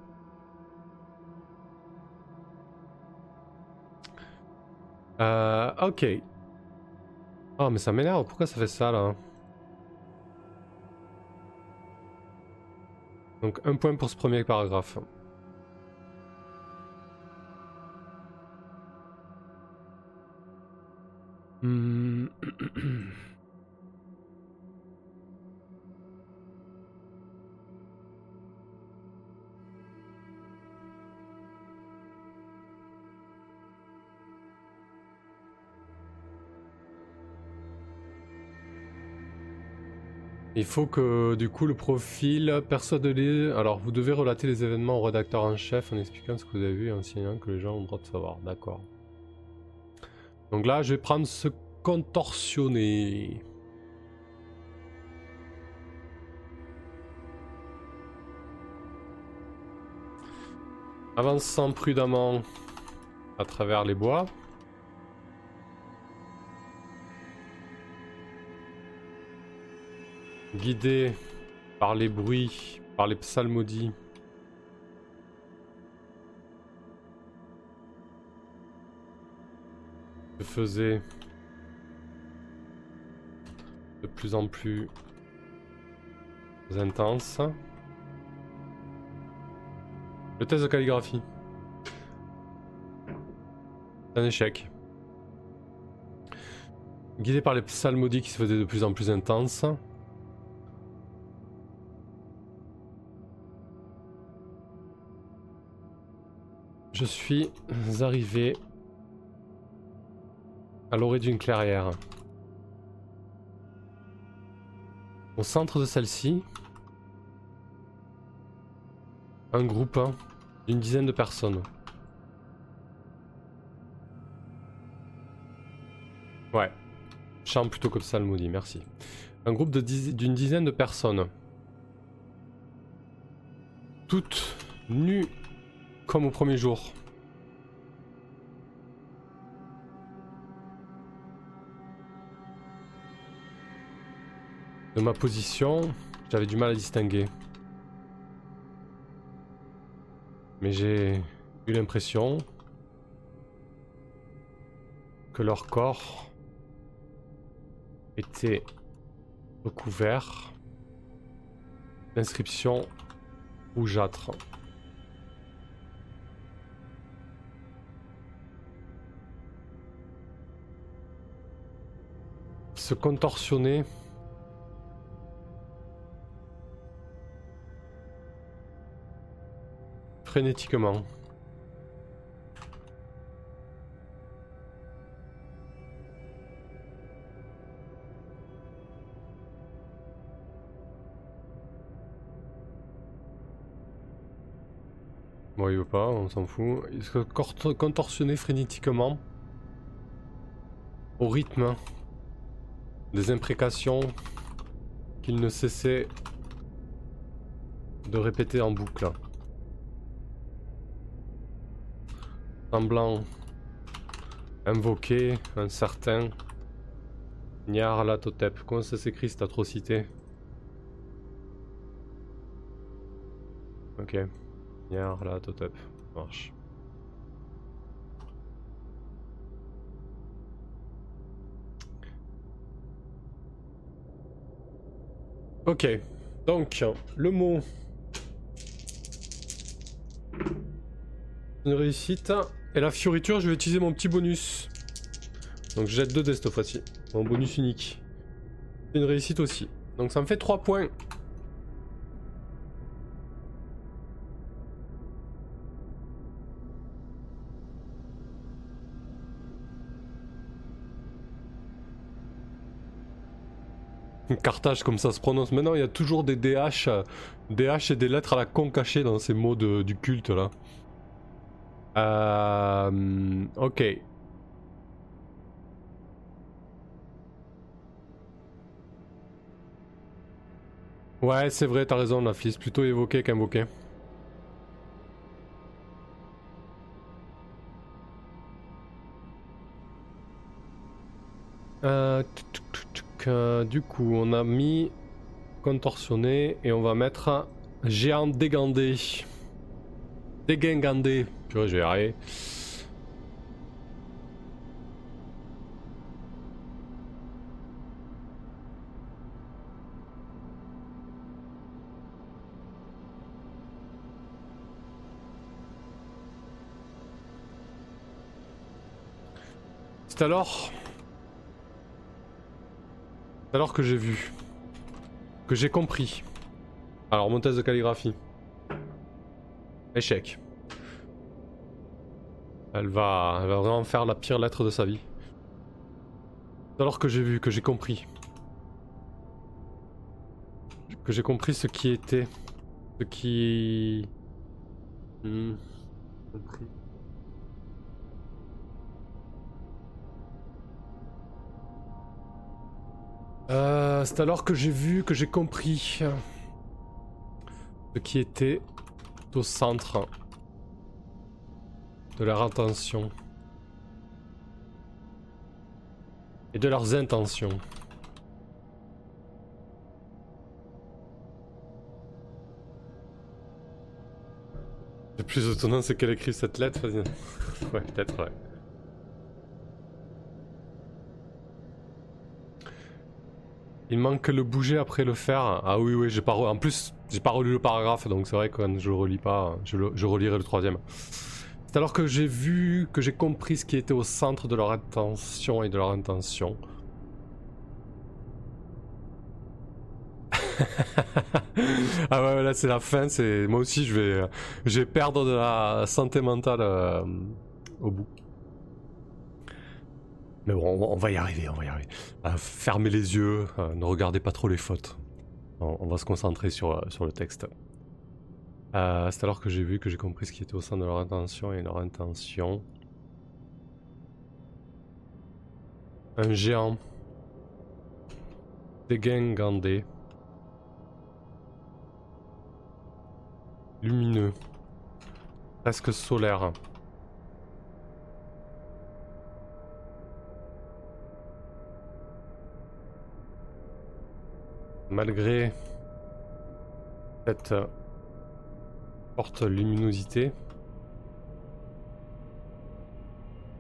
Speaker 1: Euh, ok. Oh, mais ça m'énerve, pourquoi ça fait ça là? Donc un point pour ce premier paragraphe. Hmm. Il faut que du coup le profil persuadez-les. Alors vous devez relater les événements au rédacteur en chef en expliquant ce que vous avez vu et en signant que les gens ont le droit de savoir. D'accord. Donc là je vais prendre ce contorsionné. Avançant prudemment à travers les bois. Guidé par les bruits, par les psalmodies. Je faisais de plus en plus intense. Le test de calligraphie. Un échec. Guidé par les psalmodies qui se faisaient de plus en plus intenses. Je suis arrivé à l'orée d'une clairière. Au centre de celle-ci, un groupe d'une dizaine de personnes. Ouais. Chant plutôt que psalmodie, merci. Un groupe d'une dizaine de personnes. Toutes nues comme au premier jour. De ma position, j'avais du mal à distinguer. Mais j'ai eu l'impression que leur corps était recouvert d'inscriptions rougeâtres. Se contorsionner frénétiquement. Bon, il veut pas, on s'en fout. Il se contorsionner frénétiquement au rythme des imprécations qu'il ne cessait de répéter en boucle. Semblant invoquer un certain Nyarlathotep. Comment ça s'écrit cette atrocité? Ok. Nyarlathotep. Marche. Ok. Donc, le mot. Une réussite. Et la fioriture, je vais utiliser mon petit bonus. Donc je jette deux dés cette fois-ci. Mon bonus unique. Une réussite aussi. Donc ça me fait 3 points. Cartage comme ça se prononce. Maintenant il y a toujours des DH, DH et des lettres à la con cachées dans ces mots du culte là. Euh, ok. Ouais, c'est vrai, t'as raison, la fils. Plutôt évoqué qu'invoqué. Euh, euh, du coup, on a mis contorsionné et on va mettre géant dégandé. Dégingandé. Je vais arriver. C'est alors... C'est alors que j'ai vu. Que j'ai compris. Alors, mon test de calligraphie. Échec. Elle va, elle va vraiment faire la pire lettre de sa vie. C'est alors que j'ai vu, que j'ai compris. que j'ai compris ce qui était. Ce qui. Compris. Euh, c'est alors que j'ai vu, que j'ai compris ce qui était au centre de leur attention et de leurs intentions. Le plus étonnant, c'est qu'elle écrit cette lettre. ouais, peut-être, ouais. Il manque que le bouger après le faire. Ah oui, oui, j'ai pas. En plus, j'ai pas relu le paragraphe, donc c'est vrai que quand je relis pas, je, je relirai le troisième. C'est alors que j'ai vu, que j'ai compris ce qui était au centre de leur attention et de leur intention. ah ouais, là c'est la fin. C'est moi aussi je vais, perdre de la santé mentale euh, au bout. Mais bon, on va y arriver, on va y arriver. Euh, fermez les yeux, euh, ne regardez pas trop les fautes. On, va se concentrer sur, sur le texte. C'est alors que j'ai vu que j'ai compris ce qui était au sein de leur intention et leur intention. Un géant dégingandé lumineux, presque solaire. Malgré cette forte luminosité,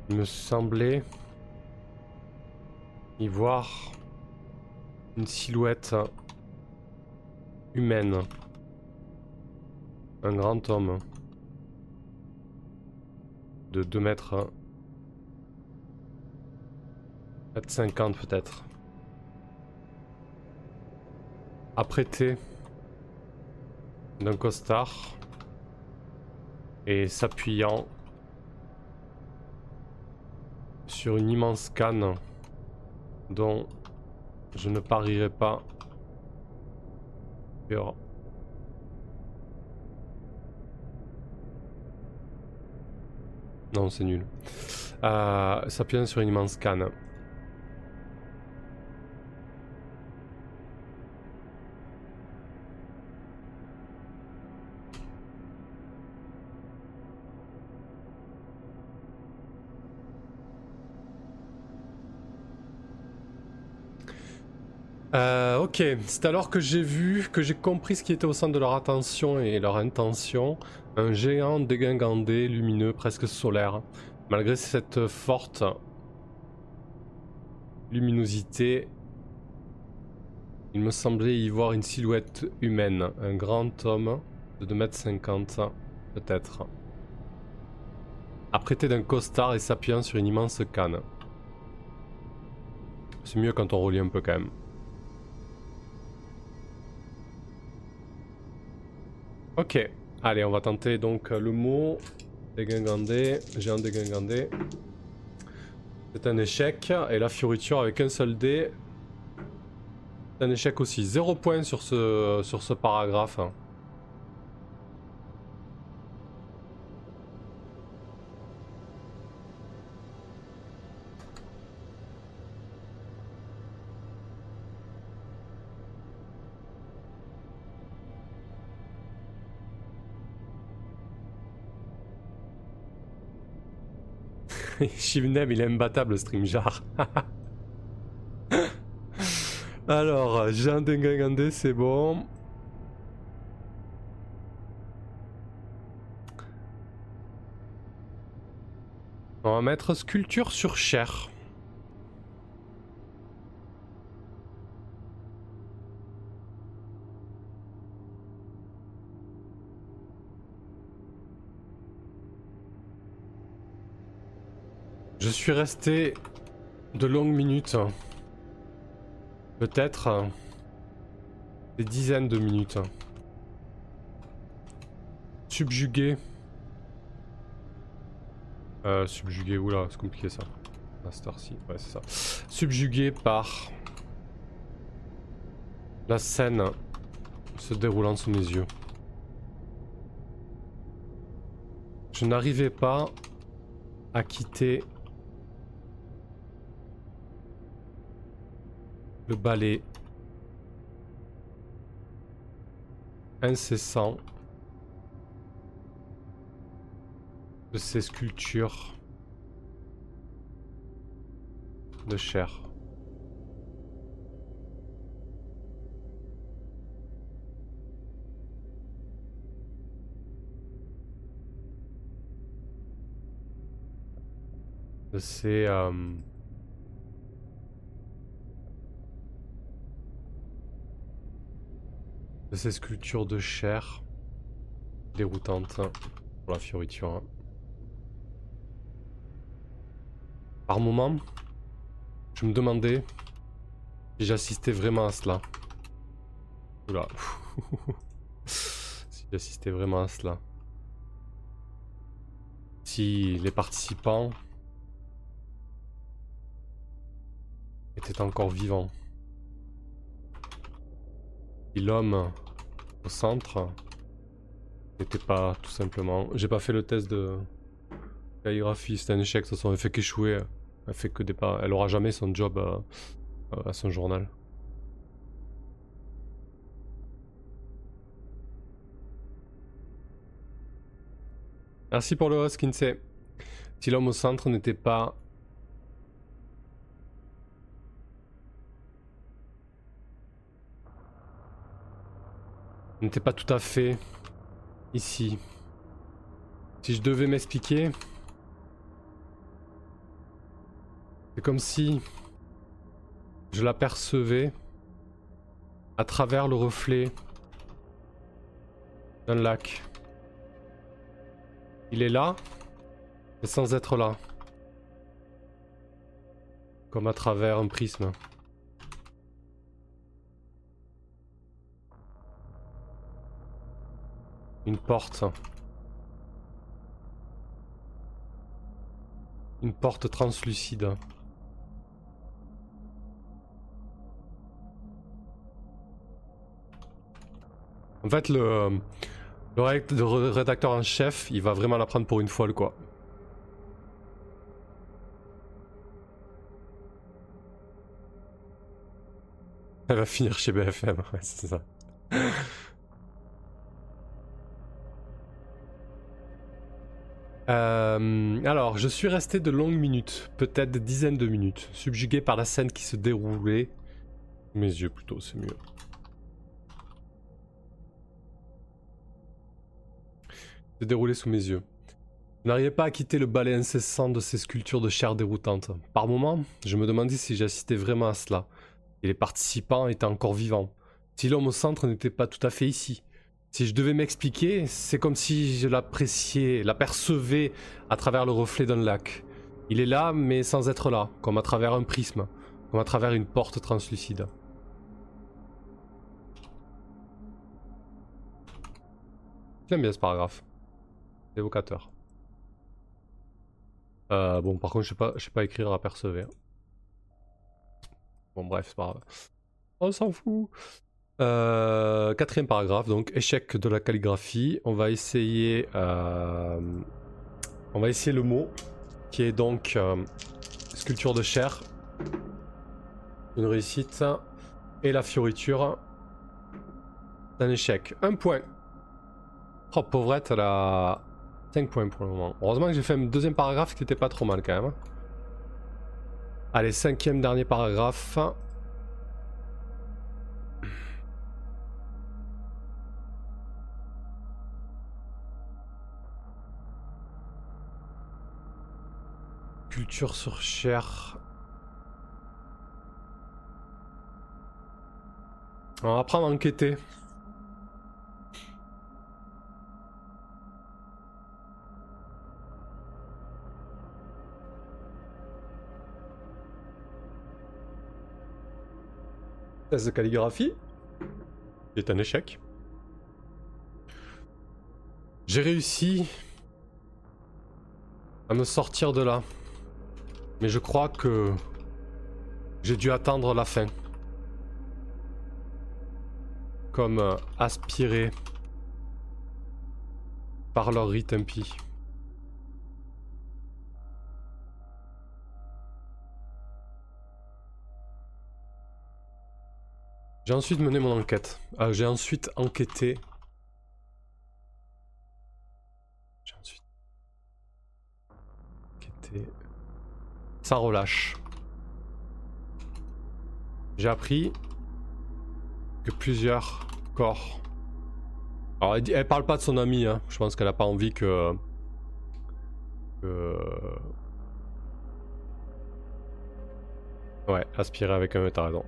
Speaker 1: il me semblait y voir une silhouette humaine un grand homme de 2 mètres. 50 peut-être. Apprêté d'un costard et s'appuyant sur une immense canne dont je ne parierai pas Non, c'est nul. Euh, S'appuyant sur une immense canne. Euh, ok, c'est alors que j'ai vu, que j'ai compris ce qui était au centre de leur attention et leur intention. Un géant dégingandé, lumineux, presque solaire. Malgré cette forte luminosité, il me semblait y voir une silhouette humaine, un grand homme de 2m50 peut-être, apprêté d'un costard et s'appuyant sur une immense canne. C'est mieux quand on relie un peu quand même. Ok. Allez, on va tenter donc euh, le mot dégingandé, géant dégingandé. C'est un échec. Et la fioriture avec un seul dé. C'est un échec aussi. Zéro point sur ce, sur ce paragraphe. Shivnem, il est imbattable, StreamJar. Alors, Jean Dengangandé, c'est bon. On va mettre sculpture sur chair. Je suis resté de longues minutes. Peut-être des dizaines de minutes. Subjugué. Euh, subjugué, oula, c'est compliqué ça. Ouais, c'est ça. Subjugué par la scène se déroulant sous mes yeux. Je n'arrivais pas à quitter le balai incessant de ces sculptures de chair. De ces... Euh, de ces sculptures de chair déroutantes pour la fioriture. Par moment, je me demandais si j'assistais vraiment à cela. Oula. si j'assistais vraiment à cela. Si les participants étaient encore vivants. Si l'homme au centre n'était pas tout simplement... J'ai pas fait le test de calligraphie, c'était un échec, toute façon, elle fait qu'échouer. Elle fait que des. Elle aura jamais son job à, son journal. Merci pour le host, Kinsey. Si l'homme au centre n'était pas n'était pas tout à fait ici. Si je devais m'expliquer, c'est comme si je l'apercevais à travers le reflet d'un lac. Il est là, mais sans être là. Comme à travers un prisme. Une porte. Une porte translucide. En fait, le, le rédacteur en chef, il va vraiment la prendre pour une folle, quoi. Elle va finir chez BFM, ouais, c'est ça. Euh, alors, je suis resté de longues minutes, peut-être des dizaines de minutes, subjugué par la scène qui se déroulait. Mes yeux plutôt, c'est mieux. Se déroulait sous mes yeux. Je n'arrivais pas à quitter le balai incessant de ces sculptures de chair déroutantes. Par moments, je me demandais si j'assistais vraiment à cela. Et les participants étaient encore vivants. Si l'homme au centre n'était pas tout à fait ici. Si je devais m'expliquer, c'est comme si je l'appréciais, l'apercevais à travers le reflet d'un lac. Il est là, mais sans être là, comme à travers un prisme, comme à travers une porte translucide. J'aime bien ce paragraphe. Évocateur. Euh, bon, par contre, je sais pas, sais pas écrire apercever. Bon, bref, c'est pas grave. On s'en fout. Euh, quatrième paragraphe, donc échec de la calligraphie. On va essayer, euh, on va essayer le mot qui est donc euh, sculpture de chair. Une réussite et la fioriture d'un échec. Un point. Oh pauvrette, elle a 5 points pour le moment. Heureusement que j'ai fait un deuxième paragraphe qui était pas trop mal quand même. Allez, cinquième dernier paragraphe. Culture sur chair. On va apprendre à enquêter. Test de calligraphie. est un échec. J'ai réussi à me sortir de là. Mais je crois que j'ai dû attendre la fin. comme euh, aspirés par leur riz J'ai ensuite mené mon enquête. Euh, j'ai ensuite enquêté. J'ai ensuite enquêté. Sans relâche. J'ai appris que plusieurs corps. Alors elle, parle pas de son ami, hein. je pense qu'elle a pas envie que. Ouais, aspirer avec un, t'as raison.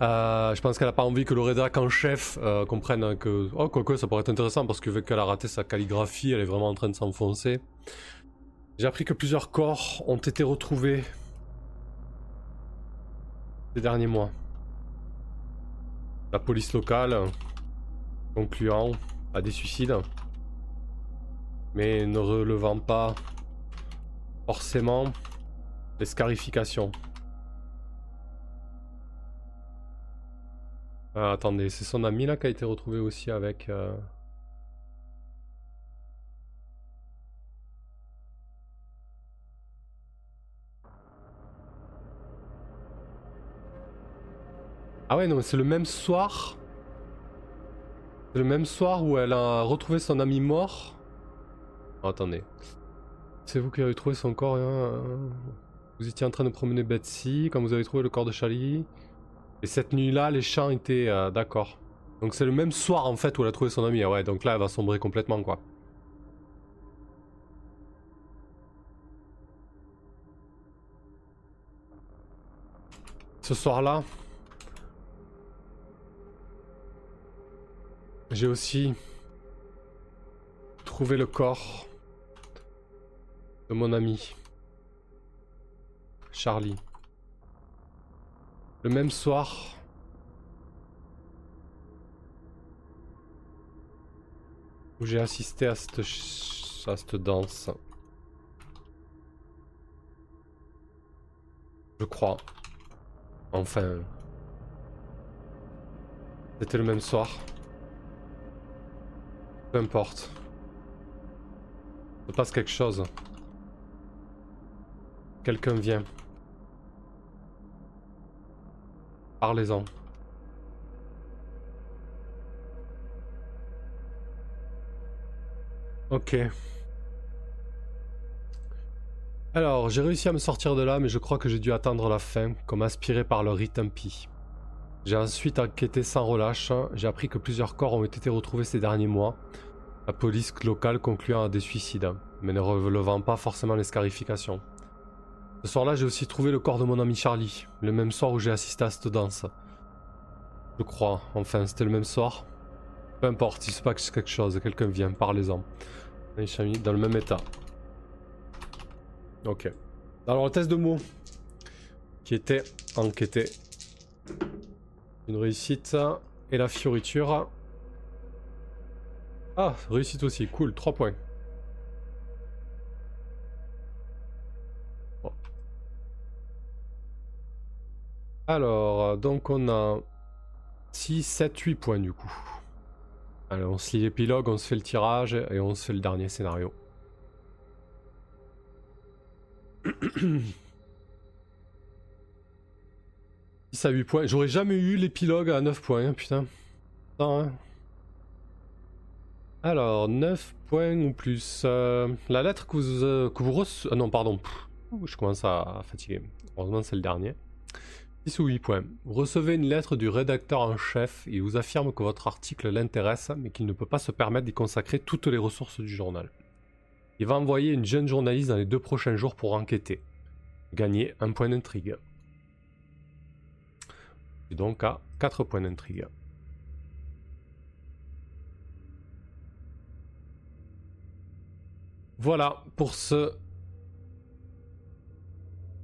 Speaker 1: Euh, je pense qu'elle a pas envie que le rédac en chef euh, comprenne que. Oh, quoi ça pourrait être intéressant parce que vu qu'elle a raté sa calligraphie, elle est vraiment en train de s'enfoncer. J'ai appris que plusieurs corps ont été retrouvés ces derniers mois. La police locale concluant à des suicides, mais ne relevant pas forcément les scarifications. Ah, attendez, c'est son ami là qui a été retrouvé aussi avec... Euh, ah ouais, non, c'est le même soir. C'est le même soir où elle a retrouvé son ami mort. attendez. C'est vous qui avez trouvé son corps. Hein vous étiez en train de promener Betsy quand vous avez trouvé le corps de Charlie. Et cette nuit-là, les champs étaient... Euh, d'accord. Donc c'est le même soir en fait où elle a trouvé son ami. Ah ouais, donc là elle va sombrer complètement quoi. Ce soir-là, j'ai aussi trouvé le corps de mon ami, Charlie. Le même soir, où j'ai assisté à cette, à danse. Je crois. Enfin. C'était le même soir. Peu importe. Il se passe quelque chose. Quelqu'un vient. Parlez-en. Ok. Alors, j'ai réussi à me sortir de là, mais je crois que j'ai dû attendre la fin, comme aspiré par le ritampi. J'ai ensuite enquêté sans relâche. J'ai appris que plusieurs corps ont été retrouvés ces derniers mois. La police locale concluant à des suicides, mais ne relevant pas forcément les scarifications. Ce soir-là, j'ai aussi trouvé le corps de mon ami Charlie, le même soir où j'ai assisté à cette danse. Je crois, enfin, c'était le même soir. Peu importe, il se passe quelque chose, quelqu'un vient, parlez-en. Dans le même état. Ok. Alors, le test de mots, qui était enquêté. Réussite et la fioriture. Ah, réussite aussi, cool, 3 points. Alors, donc on a 6, 7, 8 points du coup. Allez, on se lit l'épilogue, on se fait le tirage et on se fait le dernier scénario. 6 à 8 points. J'aurais jamais eu l'épilogue à 9 points, hein, putain. Hein. Alors, 9 points ou plus. Euh, la lettre que vous, euh, que vous recevez... Ah non, pardon. je commence à fatiguer. Heureusement, c'est le dernier. 6 ou 8 points. Vous recevez une lettre du rédacteur en chef il vous affirme que votre article l'intéresse, mais qu'il ne peut pas se permettre d'y consacrer toutes les ressources du journal. Il va envoyer une jeune journaliste dans les deux prochains jours pour enquêter. Gagner un point d'intrigue. Donc à 4 points d'intrigue. Voilà pour ce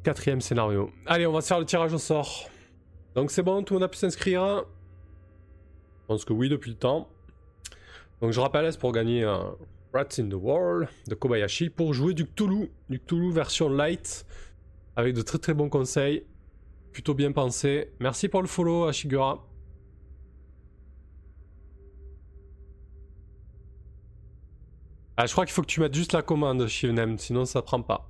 Speaker 1: Quatrième scénario. Allez, on va faire le tirage au sort. Donc c'est bon, tout le monde a pu s'inscrire Je pense que oui depuis le temps. Donc je rappelle, c'est pour gagner un Rats in the World de Kobayashi pour jouer du Cthulhu, du Cthulhu version light avec de très très bons conseils plutôt bien pensé. Merci pour le follow, Ashigura. Ah, je crois qu'il faut que tu mettes juste la commande, Shivnem, sinon ça prend pas.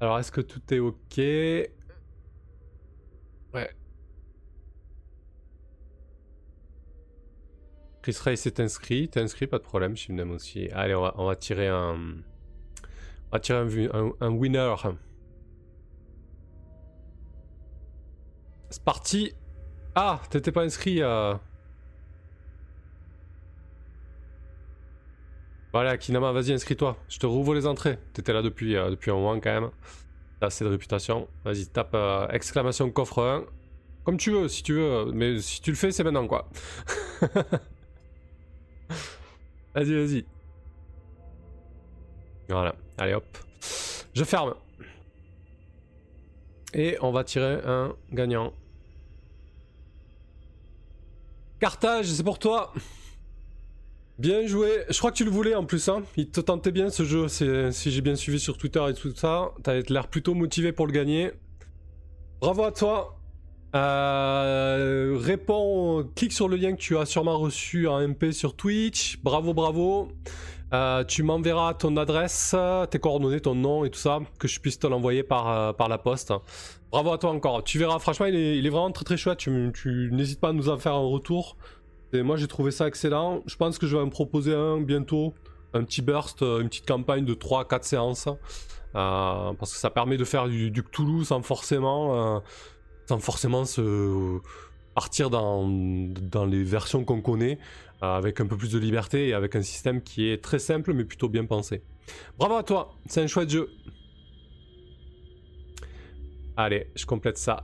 Speaker 1: Alors, est-ce que tout est OK? Ouais. Chris Ray s'est inscrit. T'es inscrit, pas de problème, Shivnem aussi. Allez, on va tirer un... On va tirer un, un winner. C'est parti. Ah, t'étais pas inscrit à... Voilà, Kinama, vas-y, inscris-toi. Je te rouvre les entrées. T'étais là depuis, euh, depuis un moment quand même. T'as assez de réputation. Vas-y, tape euh, exclamation coffre 1. Comme tu veux, si tu veux. Mais si tu le fais, c'est maintenant, quoi. vas-y, vas-y. Voilà. Allez, hop. Je ferme. Et on va tirer un gagnant. Carthage, c'est pour toi. Bien joué. Je crois que tu le voulais en plus. Hein. Il te tentait bien ce jeu. Si j'ai bien suivi sur Twitter et tout ça. T'as l'air plutôt motivé pour le gagner. Bravo à toi. Euh, réponds, clique sur le lien que tu as sûrement reçu en MP sur Twitch. Bravo, bravo. Euh, tu m'enverras ton adresse, tes coordonnées, ton nom et tout ça, que je puisse te l'envoyer par, euh, la poste. Bravo à toi encore. Tu verras, franchement, il est, vraiment très très chouette. Tu, n'hésites pas à nous en faire un retour. Et moi j'ai trouvé ça excellent. Je pense que je vais me proposer un bientôt, un petit burst, euh, une petite campagne de 3-4 séances. Parce que ça permet de faire du, du Cthulhu sans forcément, sans forcément se partir dans, dans les versions qu'on connaît, avec un peu plus de liberté et avec un système qui est très simple mais plutôt bien pensé. Bravo à toi, c'est un chouette jeu. Allez, je complète ça.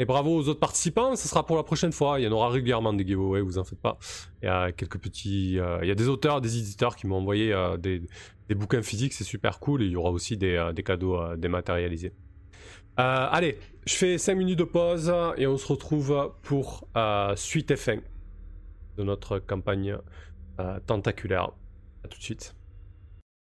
Speaker 1: Et bravo aux autres participants, ce sera pour la prochaine fois. Il y en aura régulièrement des giveaways, vous en faites pas. Il y a quelques petits. Euh, il y a des auteurs, des éditeurs qui m'ont envoyé euh, des, bouquins physiques, c'est super cool. Et il y aura aussi des, euh, des cadeaux dématérialisés. Allez, je fais 5 minutes de pause et on se retrouve pour suite et fin de notre campagne tentaculaire. A tout de suite.